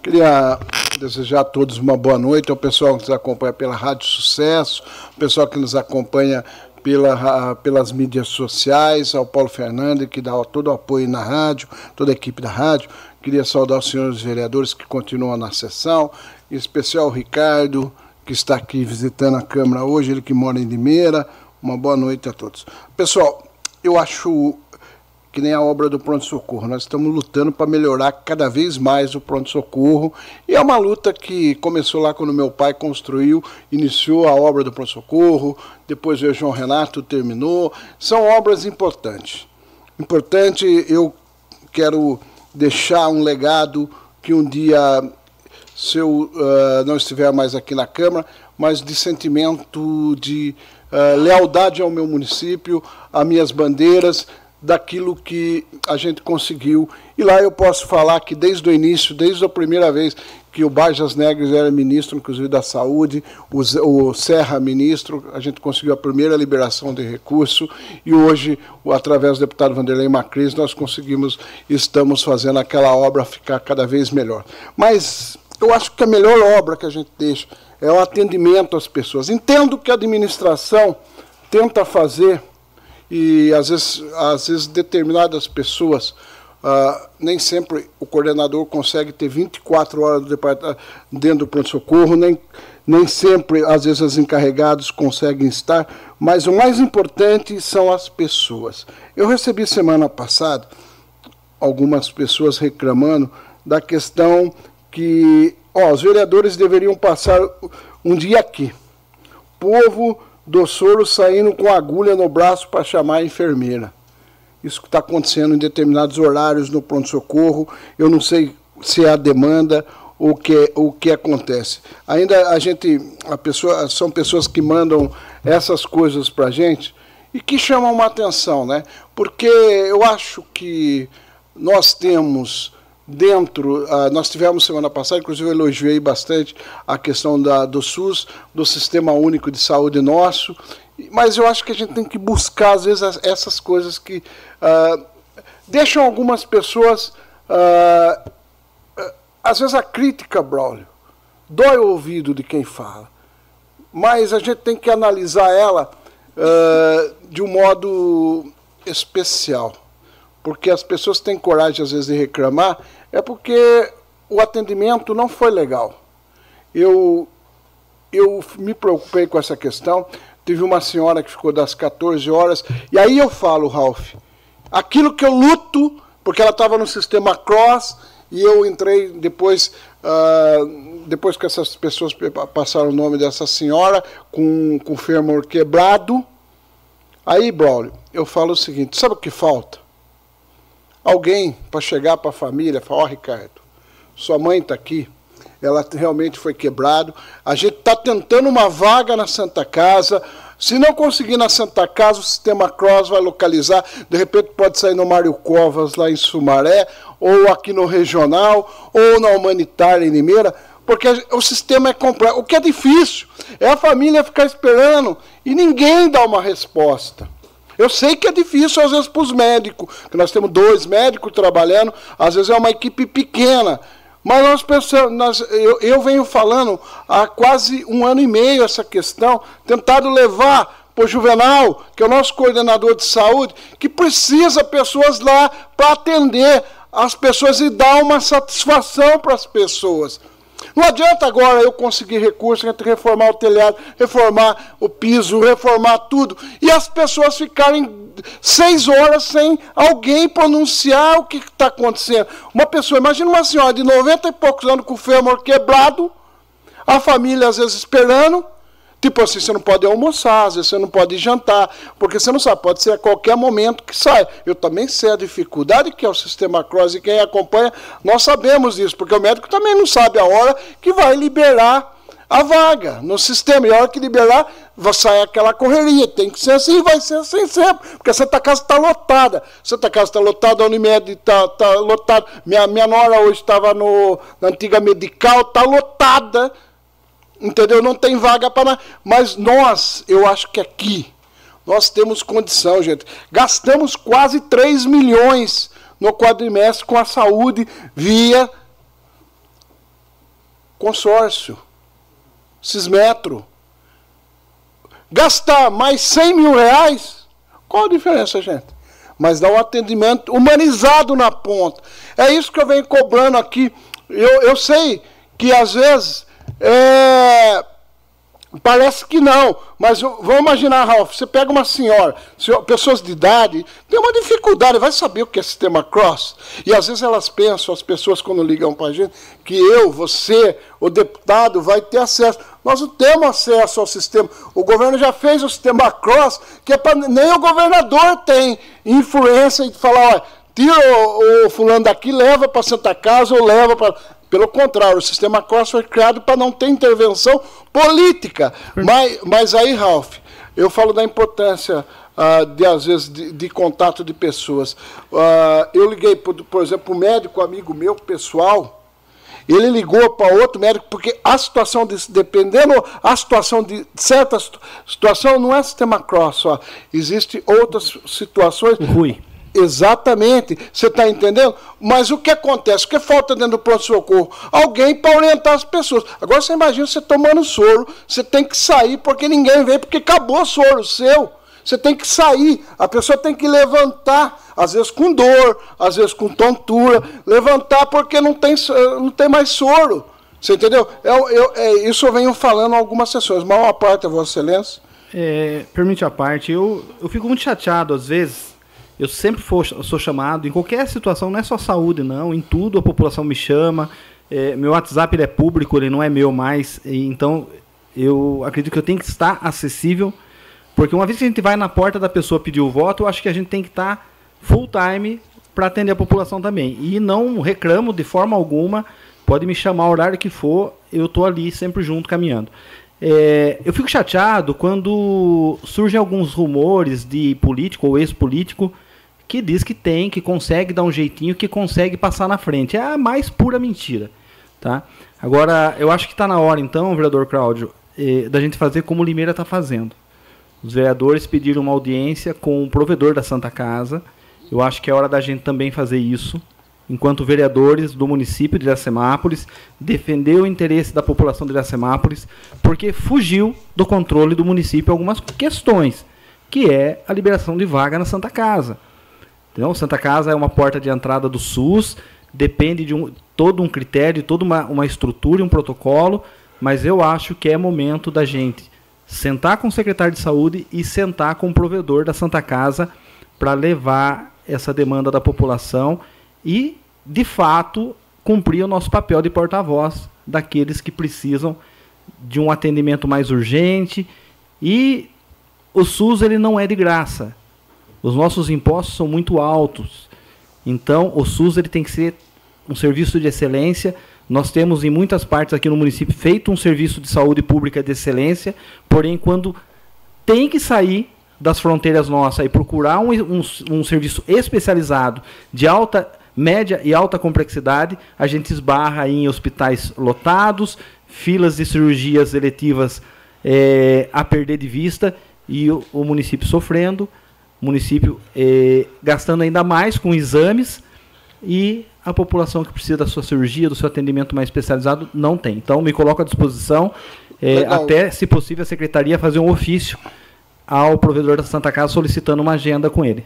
Queria desejar a todos uma boa noite, ao pessoal que nos acompanha pela Rádio Sucesso, ao pessoal que nos acompanha pela, pelas mídias sociais, ao Paulo Fernandes, que dá todo o apoio na rádio, toda a equipe da rádio. Queria saudar os senhores vereadores que continuam na sessão, em especial o Ricardo, que está aqui visitando a Câmara hoje, ele que mora em Limeira. Uma boa noite a todos. Pessoal, eu acho que nem a obra do pronto-socorro. Nós estamos lutando para melhorar cada vez mais o pronto-socorro. E é uma luta que começou lá quando meu pai construiu, iniciou a obra do pronto-socorro, depois o João Renato terminou. São obras importantes. Importante, eu quero deixar um legado que um dia, se eu uh, não estiver mais aqui na Câmara, mas de sentimento de uh, lealdade ao meu município, às minhas bandeiras, daquilo que a gente conseguiu. E lá eu posso falar que desde o início, desde a primeira vez que o Bajas Negres era ministro, inclusive da Saúde, o, Serra ministro, a gente conseguiu a primeira liberação de recurso e hoje, através do deputado Vanderlei Macris, nós conseguimos, estamos fazendo aquela obra ficar cada vez melhor. Mas eu acho que a melhor obra que a gente deixa é o atendimento às pessoas. Entendo que a administração tenta fazer e às vezes, às vezes determinadas pessoas, uh, nem sempre o coordenador consegue ter 24 horas do dentro do pronto-socorro, nem, nem sempre, às vezes, os encarregados conseguem estar, mas o mais importante são as pessoas. Eu recebi semana passada algumas pessoas reclamando da questão que ó, os vereadores deveriam passar um dia aqui. Povo do soro saindo com agulha no braço para chamar a enfermeira. Isso está acontecendo em determinados horários no pronto-socorro. Eu não sei se é a demanda ou que, o que acontece. Ainda a gente, a pessoa, são pessoas que mandam essas coisas para a gente e que chamam uma atenção, né? Porque eu acho que nós temos dentro, uh, nós tivemos semana passada, inclusive eu elogiei bastante a questão da, do SUS, do Sistema Único de Saúde nosso, mas eu acho que a gente tem que buscar, às vezes, essas coisas que uh, deixam algumas pessoas. Uh, às vezes a crítica, Braulio, dói o ouvido de quem fala, mas a gente tem que analisar ela de um modo especial porque as pessoas têm coragem às vezes de reclamar é porque o atendimento não foi legal. Eu, eu me preocupei com essa questão. Tive uma senhora que ficou das 14 horas. E aí eu falo, Ralph, aquilo que eu luto, porque ela estava no sistema cross, e eu entrei depois, uh, depois que essas pessoas passaram o nome dessa senhora, com, o fêmur quebrado. Aí, Braulio, eu falo o seguinte: sabe o que falta? Alguém para chegar para a família, falar, ó oh, Ricardo, sua mãe está aqui, ela realmente foi quebrado, a gente está tentando uma vaga na Santa Casa, se não conseguir na Santa Casa, o sistema Cross vai localizar, de repente pode sair no Mário Covas, lá em Sumaré, ou aqui no Regional, ou na Humanitária em Limeira, porque o sistema é complexo. O que é difícil é a família ficar esperando e ninguém dá uma resposta. Eu sei que é difícil às vezes para os médicos, que nós temos dois médicos trabalhando, às vezes é uma equipe pequena. Mas nós pensamos, nós, eu, eu venho falando há quase um ano e meio essa questão, tentado levar para o Juvenal, que é o nosso coordenador de saúde, que precisa pessoas lá para atender as pessoas e dar uma satisfação para as pessoas. Não adianta agora eu conseguir recursos entre reformar o telhado, reformar o piso, reformar tudo, e as pessoas ficarem seis horas sem alguém pronunciar o que está acontecendo. Uma pessoa, imagina uma senhora de 90 e poucos anos com o fêmur quebrado, a família às vezes esperando, Tipo assim, você não pode almoçar, às vezes você não pode jantar, porque você não sabe, pode ser a qualquer momento que sai. Eu também sei a dificuldade que é o sistema cross e quem acompanha, nós sabemos disso, porque o médico também não sabe a hora que vai liberar a vaga no sistema. E a hora que liberar, vai sair aquela correria. Tem que ser assim, vai ser assim sempre. Porque a Santa Casa está lotada. Santa Casa está lotada, a Unimed está tá lotada. Minha, minha nora hoje estava na antiga medical, está lotada Entendeu? Não tem vaga para. Mas nós, eu acho que aqui, nós temos condição, gente. Gastamos quase 3 milhões no quadrimestre com a saúde via consórcio, Cismetro. Gastar mais 100 mil reais, qual a diferença, gente? Mas dá um atendimento humanizado na ponta. É isso que eu venho cobrando aqui. Eu, eu sei que às vezes é, parece que não, mas vamos imaginar, Ralph, você pega uma senhora, pessoas de idade, tem uma dificuldade, vai saber o que é sistema cross. E às vezes elas pensam, as pessoas quando ligam para a gente, que eu, você, o deputado vai ter acesso. Nós não temos acesso ao sistema. O governo já fez o sistema cross, que é nem o governador tem influência de falar, olha, tira o, o fulano daqui, leva para Santa Casa ou leva para pelo contrário, o sistema COS foi criado para não ter intervenção política. Mas, mas aí, Ralph, eu falo da importância uh, de, às vezes, de, de contato de pessoas. Uh, eu liguei, por, por exemplo, um médico amigo meu, pessoal, ele ligou para outro médico, porque a situação, de, dependendo a situação de certa situação, não é sistema cross só. Existem outras situações. Rui. Exatamente, você está entendendo? Mas o que acontece? O que falta dentro do pronto-socorro? Alguém para orientar as pessoas. Agora você imagina você tomando soro, você tem que sair porque ninguém vem, porque acabou o soro seu. Você tem que sair, a pessoa tem que levantar, às vezes com dor, às vezes com tontura, levantar porque não tem, não tem mais soro. Você entendeu? Eu, eu, é, isso eu venho falando em algumas sessões, maior parte, Vossa Excelência. É, permite a parte, eu, eu fico muito chateado às vezes eu sempre for, sou chamado, em qualquer situação, não é só saúde, não. Em tudo a população me chama. É, meu WhatsApp ele é público, ele não é meu mais. então, eu acredito que eu tenho que estar acessível. Porque uma vez que a gente vai na porta da pessoa pedir o voto, eu acho que a gente tem que estar full time para atender a população também. E não reclamo de forma alguma. Pode me chamar o horário que for, eu estou ali sempre junto, caminhando. É, eu fico chateado quando surgem alguns rumores de político ou ex-político que diz que tem, que consegue dar um jeitinho, que consegue passar na frente. É a mais pura mentira. Tá? Agora, eu acho que está na hora, então, vereador Cláudio, eh, da gente fazer como o Limeira está fazendo. Os vereadores pediram uma audiência com o provedor da Santa Casa. Eu acho que é hora da gente também fazer isso, enquanto vereadores do município de Iracemápolis, defender o interesse da população de Iracemápolis, porque fugiu do controle do município algumas questões, que é a liberação de vaga na Santa Casa. Então, Santa Casa é uma porta de entrada do SUS, depende de um, todo um critério, toda uma, uma estrutura, um protocolo, mas eu acho que é momento da gente sentar com o secretário de saúde e sentar com o provedor da Santa Casa para levar essa demanda da população e, de fato, cumprir o nosso papel de porta-voz daqueles que precisam de um atendimento mais urgente. E o SUS ele não é de graça. Os nossos impostos são muito altos. Então, o SUS ele tem que ser um serviço de excelência. Nós temos em muitas partes aqui no município feito um serviço de saúde pública de excelência, porém, quando tem que sair das fronteiras nossas e procurar um, um, um serviço especializado de alta, média e alta complexidade, a gente esbarra em hospitais lotados, filas de cirurgias eletivas é, a perder de vista e o, o município sofrendo município eh, gastando ainda mais com exames e a população que precisa da sua cirurgia, do seu atendimento mais especializado, não tem. Então, me coloco à disposição, eh, até, se possível, a secretaria fazer um ofício ao provedor da Santa Casa solicitando uma agenda com ele.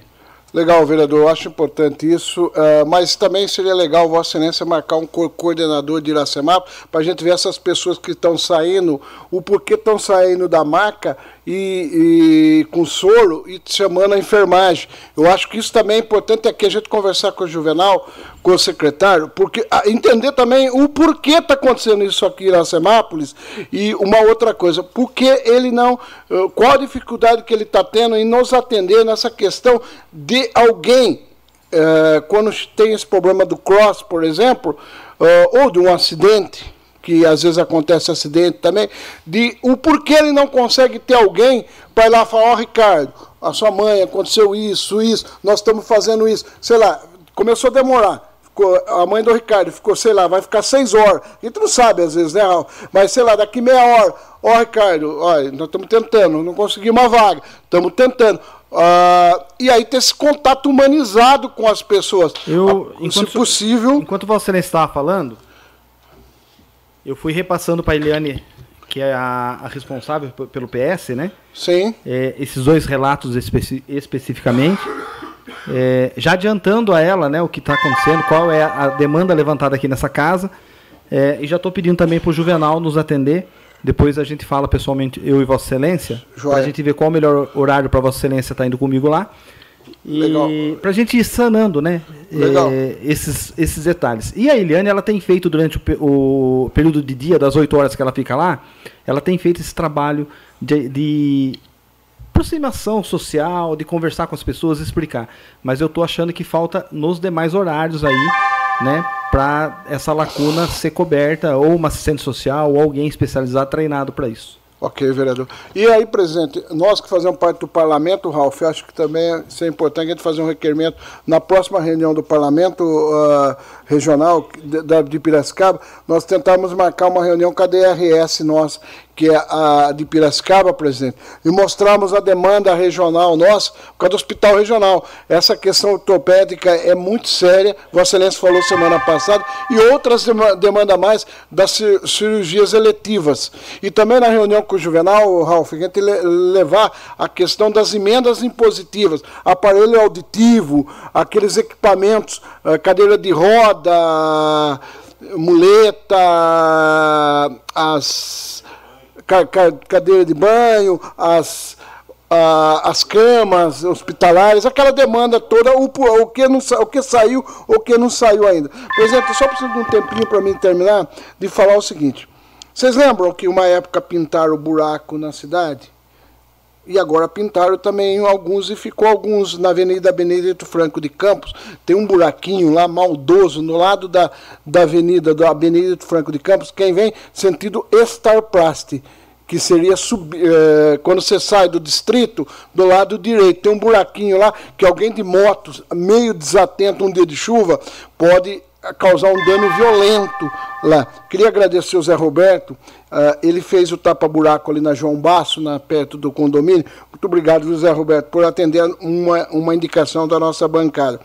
Legal, vereador, eu acho importante isso, uh, mas também seria legal Vossa Excelência marcar um co coordenador de Iracemap para a gente ver essas pessoas que estão saindo, o porquê estão saindo da maca e, e, com soro e chamando a enfermagem. Eu acho que isso também é importante aqui a gente conversar com o Juvenal, com o secretário, porque entender também o porquê está acontecendo isso aqui em Iracemápolis e uma outra coisa, porque ele não, uh, qual a dificuldade que ele está tendo em nos atender nessa questão de alguém, uh, quando tem esse problema do cross, por exemplo, uh, ou de um acidente, que às vezes acontece acidente também, de o porquê ele não consegue ter alguém para ir lá falar, ó oh, Ricardo, a sua mãe aconteceu isso, isso, nós estamos fazendo isso, sei lá, começou a demorar. Ficou, a mãe do Ricardo ficou, sei lá, vai ficar seis horas. A gente não sabe às vezes, né, Raul? Mas sei lá, daqui meia hora, ó, oh, Ricardo, olha, nós estamos tentando, não conseguimos uma vaga, estamos tentando. Uh, e aí ter esse contato humanizado com as pessoas. Eu, enquanto, se possível. Enquanto você estava falando, eu fui repassando para a Eliane, que é a, a, responsável pelo PS, né? Sim. É, esses dois relatos especi especificamente. É, já adiantando a ela né, o que está acontecendo, qual é a demanda levantada aqui nessa casa. É, e já estou pedindo também para o Juvenal nos atender. Depois a gente fala pessoalmente, eu e Vossa Excelência, para a gente ver qual o melhor horário para Vossa Excelência estar tá indo comigo lá. E para a gente ir sanando, né? É, esses, esses detalhes. E a Eliane, ela tem feito durante o, o, período de dia, das 8 horas que ela fica lá, ela tem feito esse trabalho de, de aproximação social, de conversar com as pessoas, explicar. Mas eu estou achando que falta nos demais horários aí, né? Para essa lacuna ser coberta, ou uma assistente social, ou alguém especializado treinado para isso. Ok, vereador. E aí, presidente, nós que fazemos parte do parlamento, Ralf, acho que também é importante a gente fazer um requerimento na próxima reunião do parlamento uh, regional de, de Piracicaba, nós tentamos marcar uma reunião com a DRS nossa, que é a de Piracicaba, presidente, e mostramos a demanda regional nossa, por causa do hospital regional. Essa questão ortopédica é muito séria, Vossa Excelência falou semana passada, e outras demandas mais das cirurgias eletivas. E também na reunião com o Juvenal, Ralf, a gente levar a questão das emendas impositivas, aparelho auditivo, aqueles equipamentos, eh, cadeira de roda, muleta, as cadeira de banho, as, as camas hospitalares, aquela demanda toda, o, o, que não, o que saiu, o que não saiu ainda. Presidente, só preciso de um tempinho para mim terminar de falar o seguinte. Vocês lembram que uma época pintaram o buraco na cidade? E agora pintaram também alguns e ficou alguns na Avenida Benedito Franco de Campos. Tem um buraquinho lá maldoso no lado da, da Avenida da Benedito Franco de Campos. Quem vem sentido Starplast que seria sub, eh, quando você sai do distrito, do lado direito, tem um buraquinho lá que alguém de moto, meio desatento um dia de chuva, pode causar um dano violento lá. Queria agradecer o Zé Roberto, uh, ele fez o tapa-buraco ali na João Basso, na, perto do condomínio. Muito obrigado, José Roberto, por atender uma, uma indicação da nossa bancada.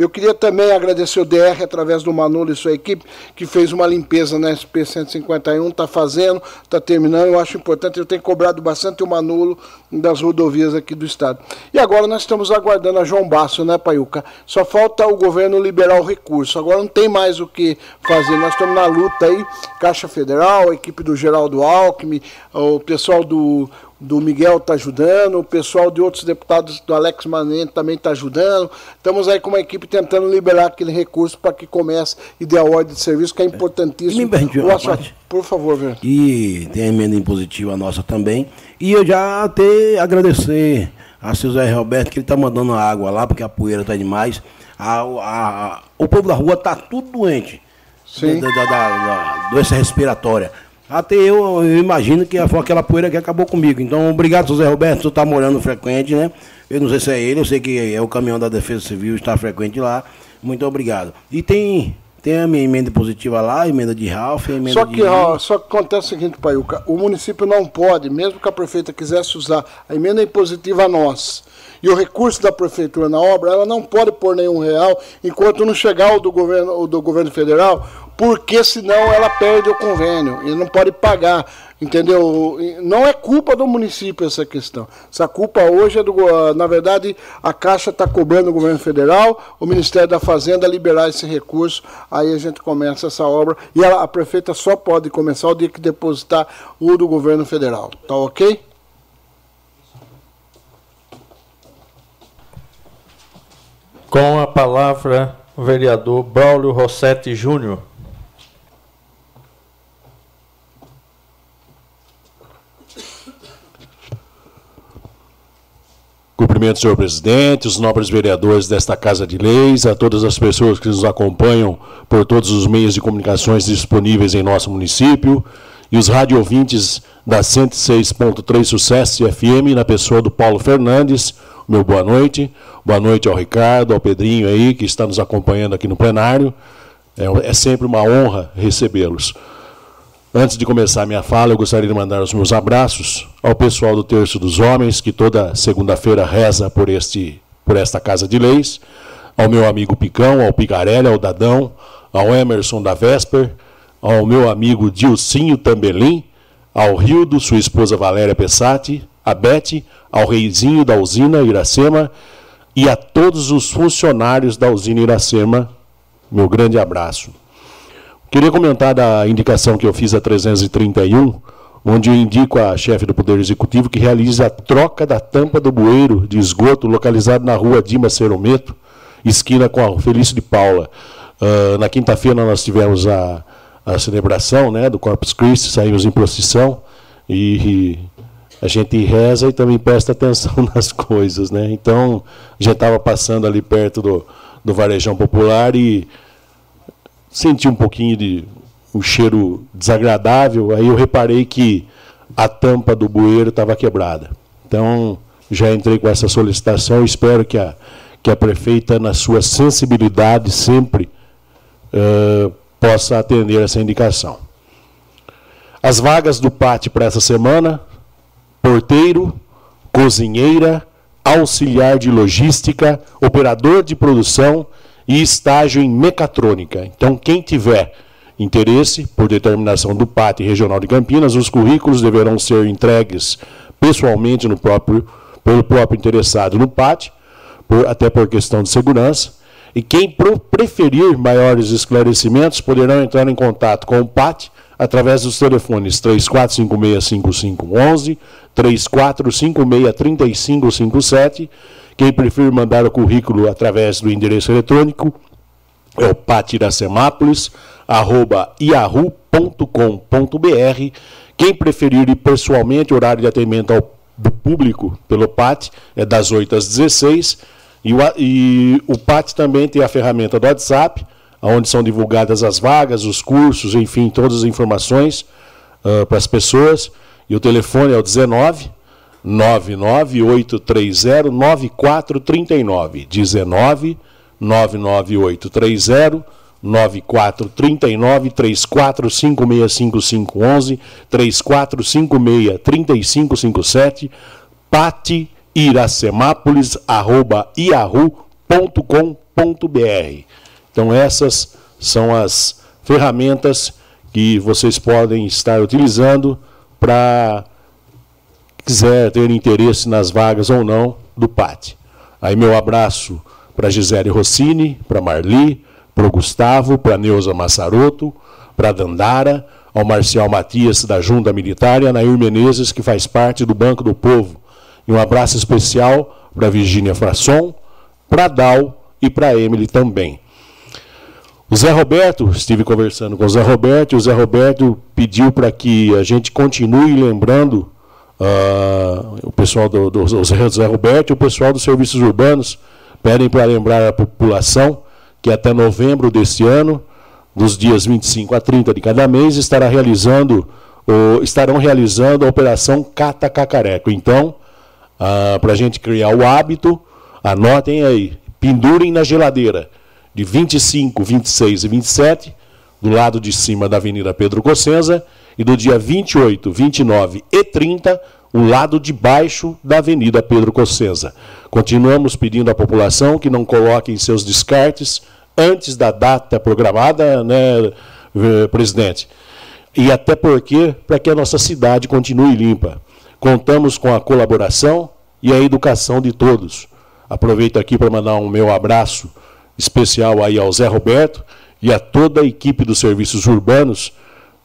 Eu queria também agradecer o DR, através do Manolo e sua equipe, que fez uma limpeza na SP 151, está fazendo, está terminando. Eu acho importante, eu tenho cobrado bastante o Manolo das rodovias aqui do estado. E agora nós estamos aguardando a João Basso, né, Paiuca? Só falta o governo liberar o recurso. Agora não tem mais o que fazer. Nós estamos na luta aí, Caixa Federal, a equipe do Geraldo Alckmin, o pessoal do do Miguel está ajudando, o pessoal de outros deputados do Alex Manente também está ajudando. Estamos aí com uma equipe tentando liberar aquele recurso para que comece e dê a ordem de serviço, que é importantíssimo. Me assunto, por favor, velho. E tem a emenda impositiva nossa também. E eu já até agradecer a seu Zé Roberto, que ele está mandando água lá, porque a poeira está demais. A, a, a, o povo da rua está tudo doente. Sim. Da, da, da, da doença respiratória. Até eu, eu, imagino que foi aquela poeira que acabou comigo. Então, obrigado, José Roberto, você está morando frequente, né? Eu não sei se é ele, eu sei que é o caminhão da Defesa Civil, está frequente lá. Muito obrigado. E tem Tem a minha emenda positiva lá, a emenda de Ralph, a emenda Só que, de... ó, só que acontece o seguinte, Paiuca, o município não pode, mesmo que a prefeita quisesse usar a emenda impositiva a nós e o recurso da prefeitura na obra, ela não pode pôr nenhum real enquanto não chegar o do governo, o do governo federal, porque senão ela perde o convênio e não pode pagar. Entendeu? Não é culpa do município essa questão. Essa culpa hoje é do. Na verdade, a Caixa está cobrando o governo federal, o Ministério da Fazenda liberar esse recurso, aí a gente começa essa obra. E a, a prefeita só pode começar o dia que depositar o do governo federal. Tá ok? Com a palavra, o vereador Braulio Rossetti Júnior. Cumprimento, senhor presidente, os nobres vereadores desta Casa de Leis, a todas as pessoas que nos acompanham por todos os meios de comunicações disponíveis em nosso município e os rádio ouvintes da 106.3 Sucesso FM, na pessoa do Paulo Fernandes. Meu boa noite. Boa noite ao Ricardo, ao Pedrinho aí, que está nos acompanhando aqui no plenário. É, é sempre uma honra recebê-los. Antes de começar a minha fala, eu gostaria de mandar os meus abraços ao pessoal do Terço dos Homens, que toda segunda-feira reza por, este, por esta Casa de Leis, ao meu amigo Picão, ao Picarelli, ao Dadão, ao Emerson da Vesper, ao meu amigo Dilcinho Tambelim, ao Rildo, sua esposa Valéria Pessati, a Bete, ao Reizinho da usina Iracema e a todos os funcionários da usina Iracema, meu grande abraço. Queria comentar da indicação que eu fiz a 331, onde eu indico a chefe do Poder Executivo que realize a troca da tampa do bueiro de esgoto localizado na rua Dima Cerometo, esquina com a Felício de Paula. Uh, na quinta-feira nós tivemos a, a celebração né, do Corpus Christi, saímos em procissão e, e a gente reza e também presta atenção nas coisas. Né? Então, gente estava passando ali perto do, do Varejão Popular e senti um pouquinho de um cheiro desagradável, aí eu reparei que a tampa do bueiro estava quebrada. Então, já entrei com essa solicitação, espero que a, que a prefeita, na sua sensibilidade, sempre uh, possa atender essa indicação. As vagas do PAT para essa semana: porteiro, cozinheira, auxiliar de logística, operador de produção e estágio em mecatrônica. Então, quem tiver interesse, por determinação do PAT Regional de Campinas, os currículos deverão ser entregues pessoalmente no próprio, pelo próprio interessado no PAT, por, até por questão de segurança. E quem preferir maiores esclarecimentos poderão entrar em contato com o PAT através dos telefones 34565511, 34563557 quem preferir mandar o currículo através do endereço eletrônico é o patiracemápolis.yahoo.com.br. Quem preferir ir pessoalmente, horário de atendimento ao, do público pelo PAT é das 8 às 16. E o, e o PAT também tem a ferramenta do WhatsApp, onde são divulgadas as vagas, os cursos, enfim, todas as informações uh, para as pessoas. E o telefone é o 19 99830 9439. 19 99830 9439 34565511 3456 3557 pati iracemápolis arroba yahoo.com.br então essas são as ferramentas que vocês podem estar utilizando para quiser ter interesse nas vagas ou não do PAT. Aí meu abraço para Gisele Rossini, para Marli, para o Gustavo, para Neuza Massaroto, para Dandara, ao Marcial Matias da Junta Militar e a Nair Menezes, que faz parte do Banco do Povo. E um abraço especial para Virgínia Frasson, para Dal e para Emily também. O Zé Roberto, estive conversando com o Zé Roberto, e o Zé Roberto pediu para que a gente continue lembrando Uh, o pessoal do, do, do Zé Roberto e o pessoal dos serviços urbanos pedem para lembrar a população que até novembro deste ano, dos dias 25 a 30 de cada mês, estará realizando, ou, estarão realizando a operação Cata Cacareco. Então, uh, para a gente criar o hábito, anotem aí, pendurem na geladeira. De 25, 26 e 27, do lado de cima da Avenida Pedro Cossenza, e do dia 28, 29 e 30, o lado de baixo da Avenida Pedro Cossenza. Continuamos pedindo à população que não coloquem seus descartes antes da data programada, né, eh, presidente? E até porque, para que a nossa cidade continue limpa. Contamos com a colaboração e a educação de todos. Aproveito aqui para mandar um meu abraço especial aí ao Zé Roberto e a toda a equipe dos serviços urbanos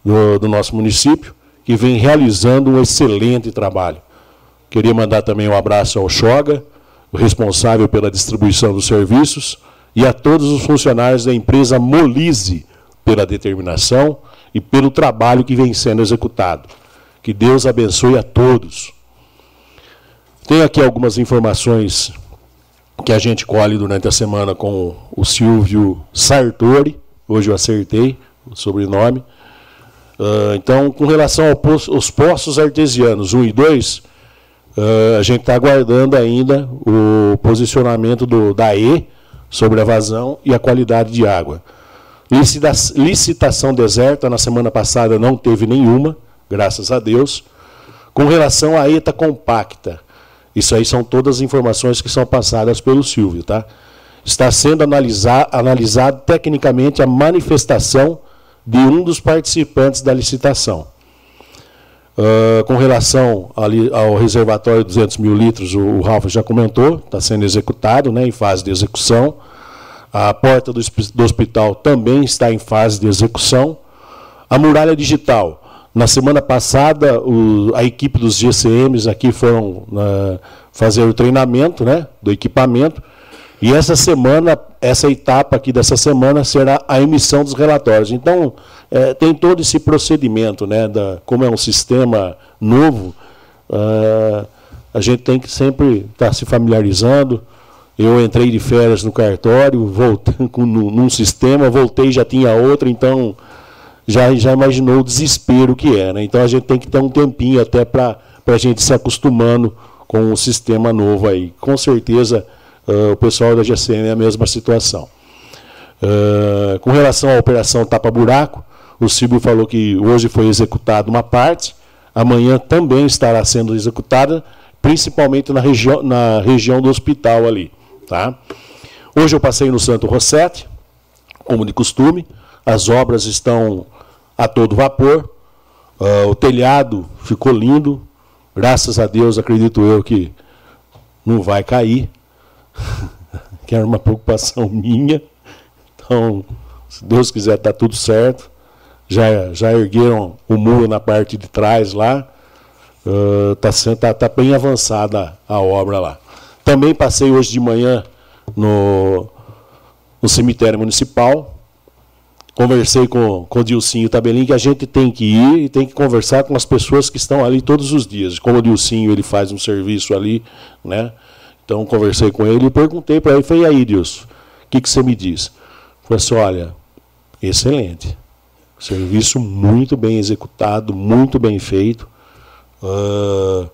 do, do nosso município, que vem realizando um excelente trabalho. Queria mandar também um abraço ao Xoga, o responsável pela distribuição dos serviços, e a todos os funcionários da empresa Molise pela determinação e pelo trabalho que vem sendo executado. Que Deus abençoe a todos. Tenho aqui algumas informações que a gente colhe durante a semana com o Silvio Sartori. Hoje eu acertei o sobrenome. Uh, então, com relação poço, aos poços artesianos 1 e 2, uh, ah, a gente está aguardando ainda o posicionamento do, da E sobre a vazão e a qualidade de água. Licitação deserta, na semana passada não teve nenhuma, graças a Deus. Com relação à ETA compacta, isso aí são todas as informações que são passadas pelo Silvio, tá? Está sendo analisar, analisado tecnicamente a manifestação de um dos participantes da licitação. Uh, com relação ali, ao reservatório de 200 mil litros, o, o Ralf já comentou, está sendo executado, né, em fase de execução. A porta do, do hospital também está em fase de execução. A muralha digital, na semana passada, o, a equipe dos GCMs aqui foram uh, fazer o treinamento né, do equipamento. E essa semana, essa etapa aqui dessa semana será a emissão dos relatórios. Então, é, tem todo esse procedimento, né, da, como é um sistema novo, uh, a gente tem que sempre estar tá se familiarizando. Eu entrei de férias no cartório, voltei com, num sistema, voltei já tinha outro, então já, já imaginou o desespero que é. Né? Então a gente tem que ter um tempinho até para a gente se acostumando com o sistema novo aí. Com certeza Uh, o pessoal da GCM é a mesma situação. Uh, com relação à operação tapa-buraco, o Silvio falou que hoje foi executada uma parte, amanhã também estará sendo executada, principalmente na, regi na região do hospital ali. Tá? Hoje eu passei no Santo Rossetti, como de costume, as obras estão a todo vapor, uh, o telhado ficou lindo, graças a Deus acredito eu que não vai cair, que era uma preocupação minha. Então, se Deus quiser, está tudo certo. Já, já ergueram o muro na parte de trás lá. Está uh, tá, tá bem avançada a obra lá. Também passei hoje de manhã no, no cemitério municipal. Conversei com, com o Dilcinho Tabelim que a gente tem que ir e tem que conversar com as pessoas que estão ali todos os dias. Como o Dilcinho ele faz um serviço ali, né? Então conversei com ele e perguntei para ele, falei, e aí, Deus, o que, que você me diz? Falei assim, olha, excelente. Serviço muito bem executado, muito bem feito. Uh,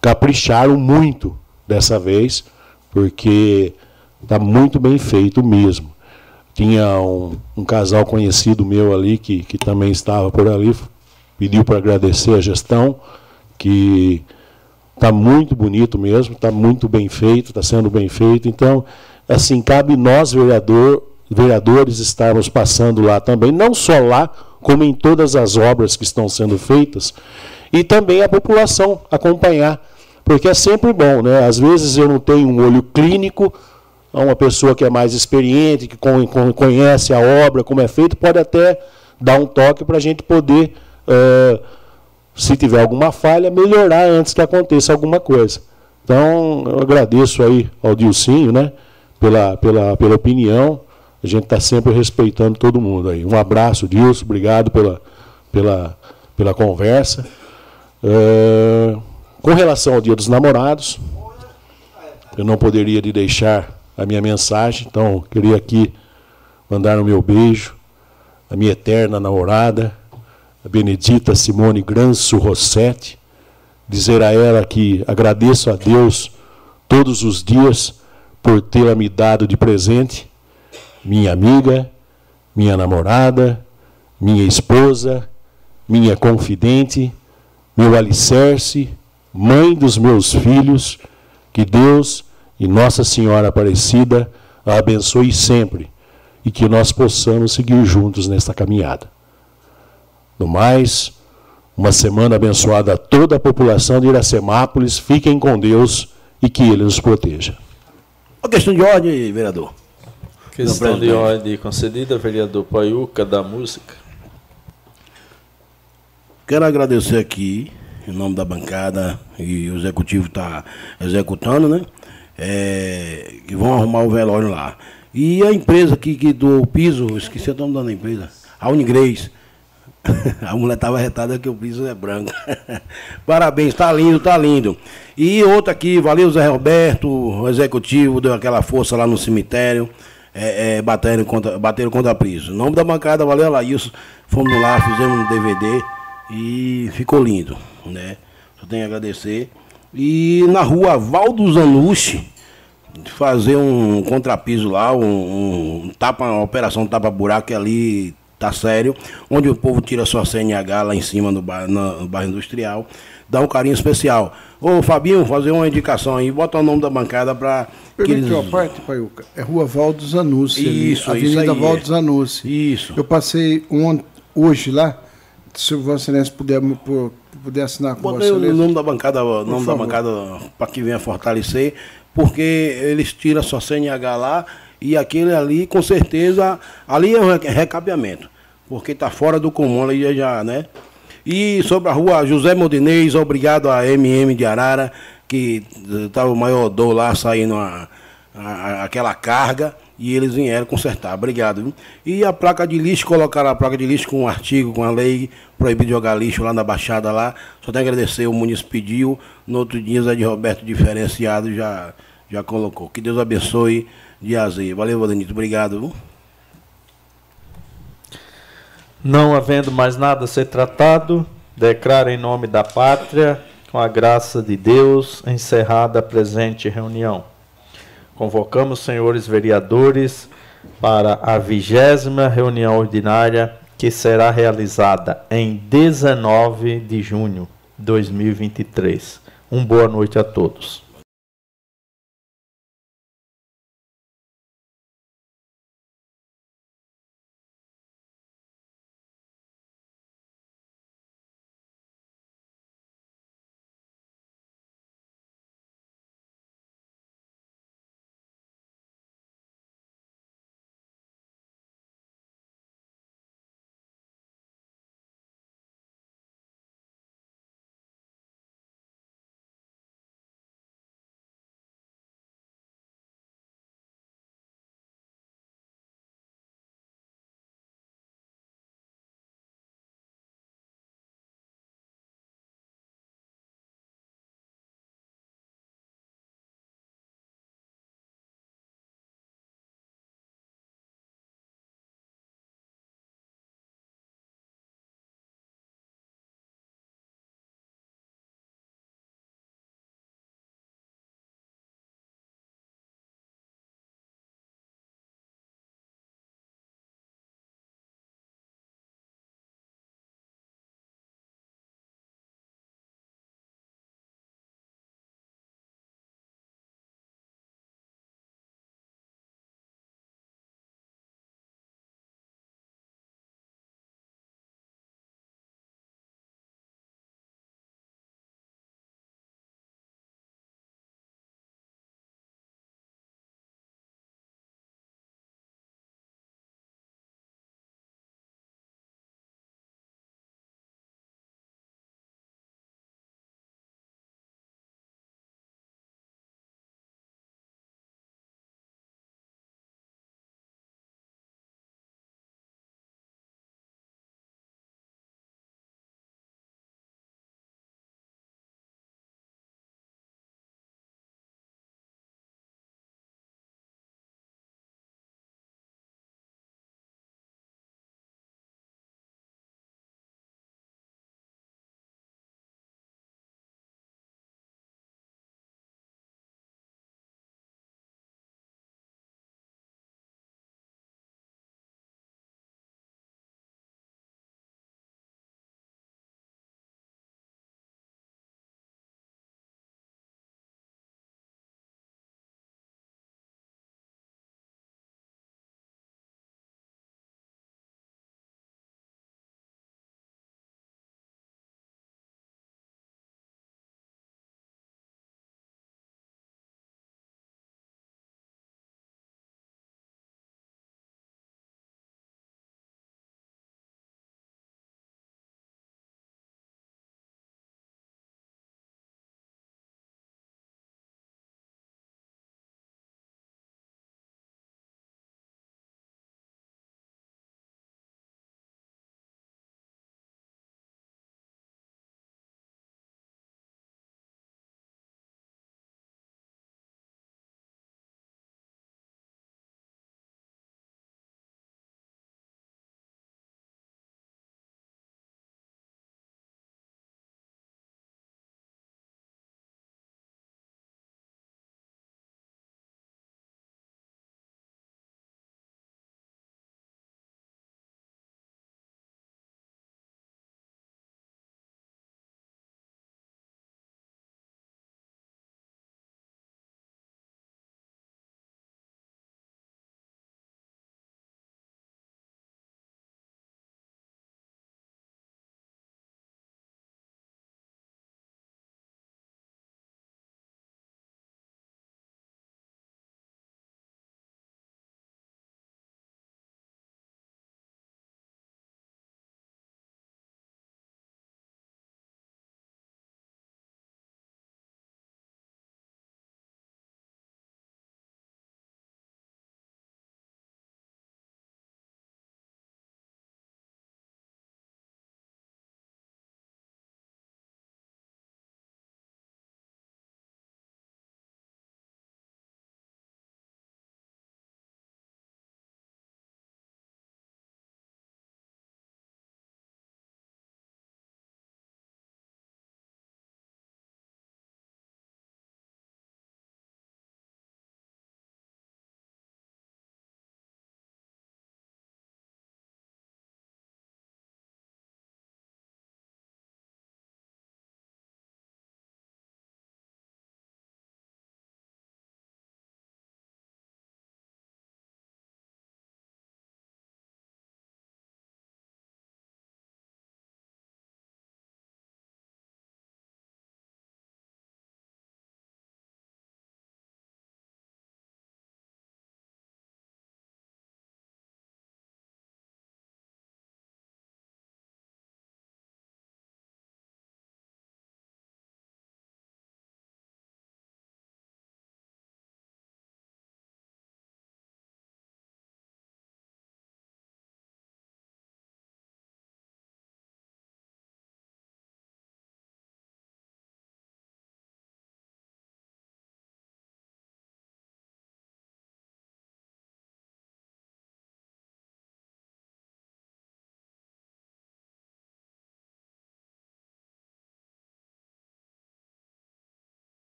capricharam muito dessa vez, porque está muito bem feito mesmo. Tinha um, um, casal conhecido meu ali, que, que também estava por ali, pediu para agradecer a gestão, que Está muito bonito mesmo, está muito bem feito, está sendo bem feito. Então, assim, cabe nós, vereador, vereadores, estarmos passando lá também, não só lá, como em todas as obras que estão sendo feitas, e também a população acompanhar. Porque é sempre bom, né? Às vezes eu não tenho um olho clínico, uma pessoa que é mais experiente, que conhece a obra, como é feito, pode até dar um toque para a gente poder. Uh, se tiver alguma falha, melhorar antes que aconteça alguma coisa. Então, eu agradeço aí ao Dilcinho, né, pela, pela, pela opinião. A gente está sempre respeitando todo mundo aí. Um abraço, Dilson, obrigado pela, pela, pela conversa. É, com relação ao Dia dos Namorados, eu não poderia de deixar a minha mensagem, então queria aqui mandar o meu beijo à minha eterna namorada, a Benedita Simone Granço Rossetti, dizer a ela que agradeço a Deus todos os dias por tê-la me dado de presente. Minha amiga, minha namorada, minha esposa, minha confidente, meu alicerce, mãe dos meus filhos, que Deus e Nossa Senhora Aparecida a abençoe sempre e que nós possamos seguir juntos nesta caminhada. No mais, uma semana abençoada a toda a população de Iracemápolis. Fiquem com Deus e que Ele nos proteja. Uma questão de ordem, vereador. Questão de ordem concedida, vereador Paiuca, da música. Quero agradecer aqui, em nome da bancada, e o executivo está executando, né? É, que vão arrumar o velório lá. E a empresa aqui que do piso, esqueci o nome da empresa, a Unigrês. A mulher estava retada que o piso é branco. Parabéns, tá lindo, tá lindo. E outra aqui, valeu Zé Roberto, o executivo, deu aquela força lá no cemitério, é, é, bateram, contra, bateram contra piso. Em nome da bancada, valeu Laís, fomos lá, fizemos um DVD e ficou lindo, né? Só tenho a agradecer. E na rua Valdo Zanucci, fazer um contrapiso lá, um, um tapa, uma operação tapa-buraco ali tá sério, onde o povo tira sua CNH lá em cima no bairro, no bairro industrial, dá um carinho especial. Ô Fabinho, fazer uma indicação aí, bota o nome da bancada para que eles... uma parte, Paiuca. É Rua Valdo Zanussi. Isso, ali, Avenida isso aí, Valdo. Zanussi. Isso. Eu passei hoje lá, se o Vossa Excelência puder, puder assinar com Vossa aí o nome da bancada, o nome da bancada para que venha fortalecer, porque eles tiram sua CNH lá e aquele ali, com certeza, ali é um re- recabeamento, porque está fora do comum ali já, né? E sobre a rua José Modinês, obrigado a MM de Arara, que estava o maior dor lá saindo a- a- aquela carga e eles vieram consertar. Obrigado. E a placa de lixo, colocaram a placa de lixo com um artigo, com a lei, proibido jogar lixo lá na Baixada lá. Só tenho a agradecer, o Muniz pediu. No outro dia, Zé de Roberto diferenciado já, já colocou. Que Deus abençoe de azeite. Valeu, Valenito. Obrigado. Não havendo mais nada a ser tratado, declaro em nome da pátria, com a graça de Deus, encerrada a presente reunião. Convocamos, senhores vereadores, para a vigésima reunião ordinária, que será realizada em 19 de junho de 2023. Um boa noite a todos.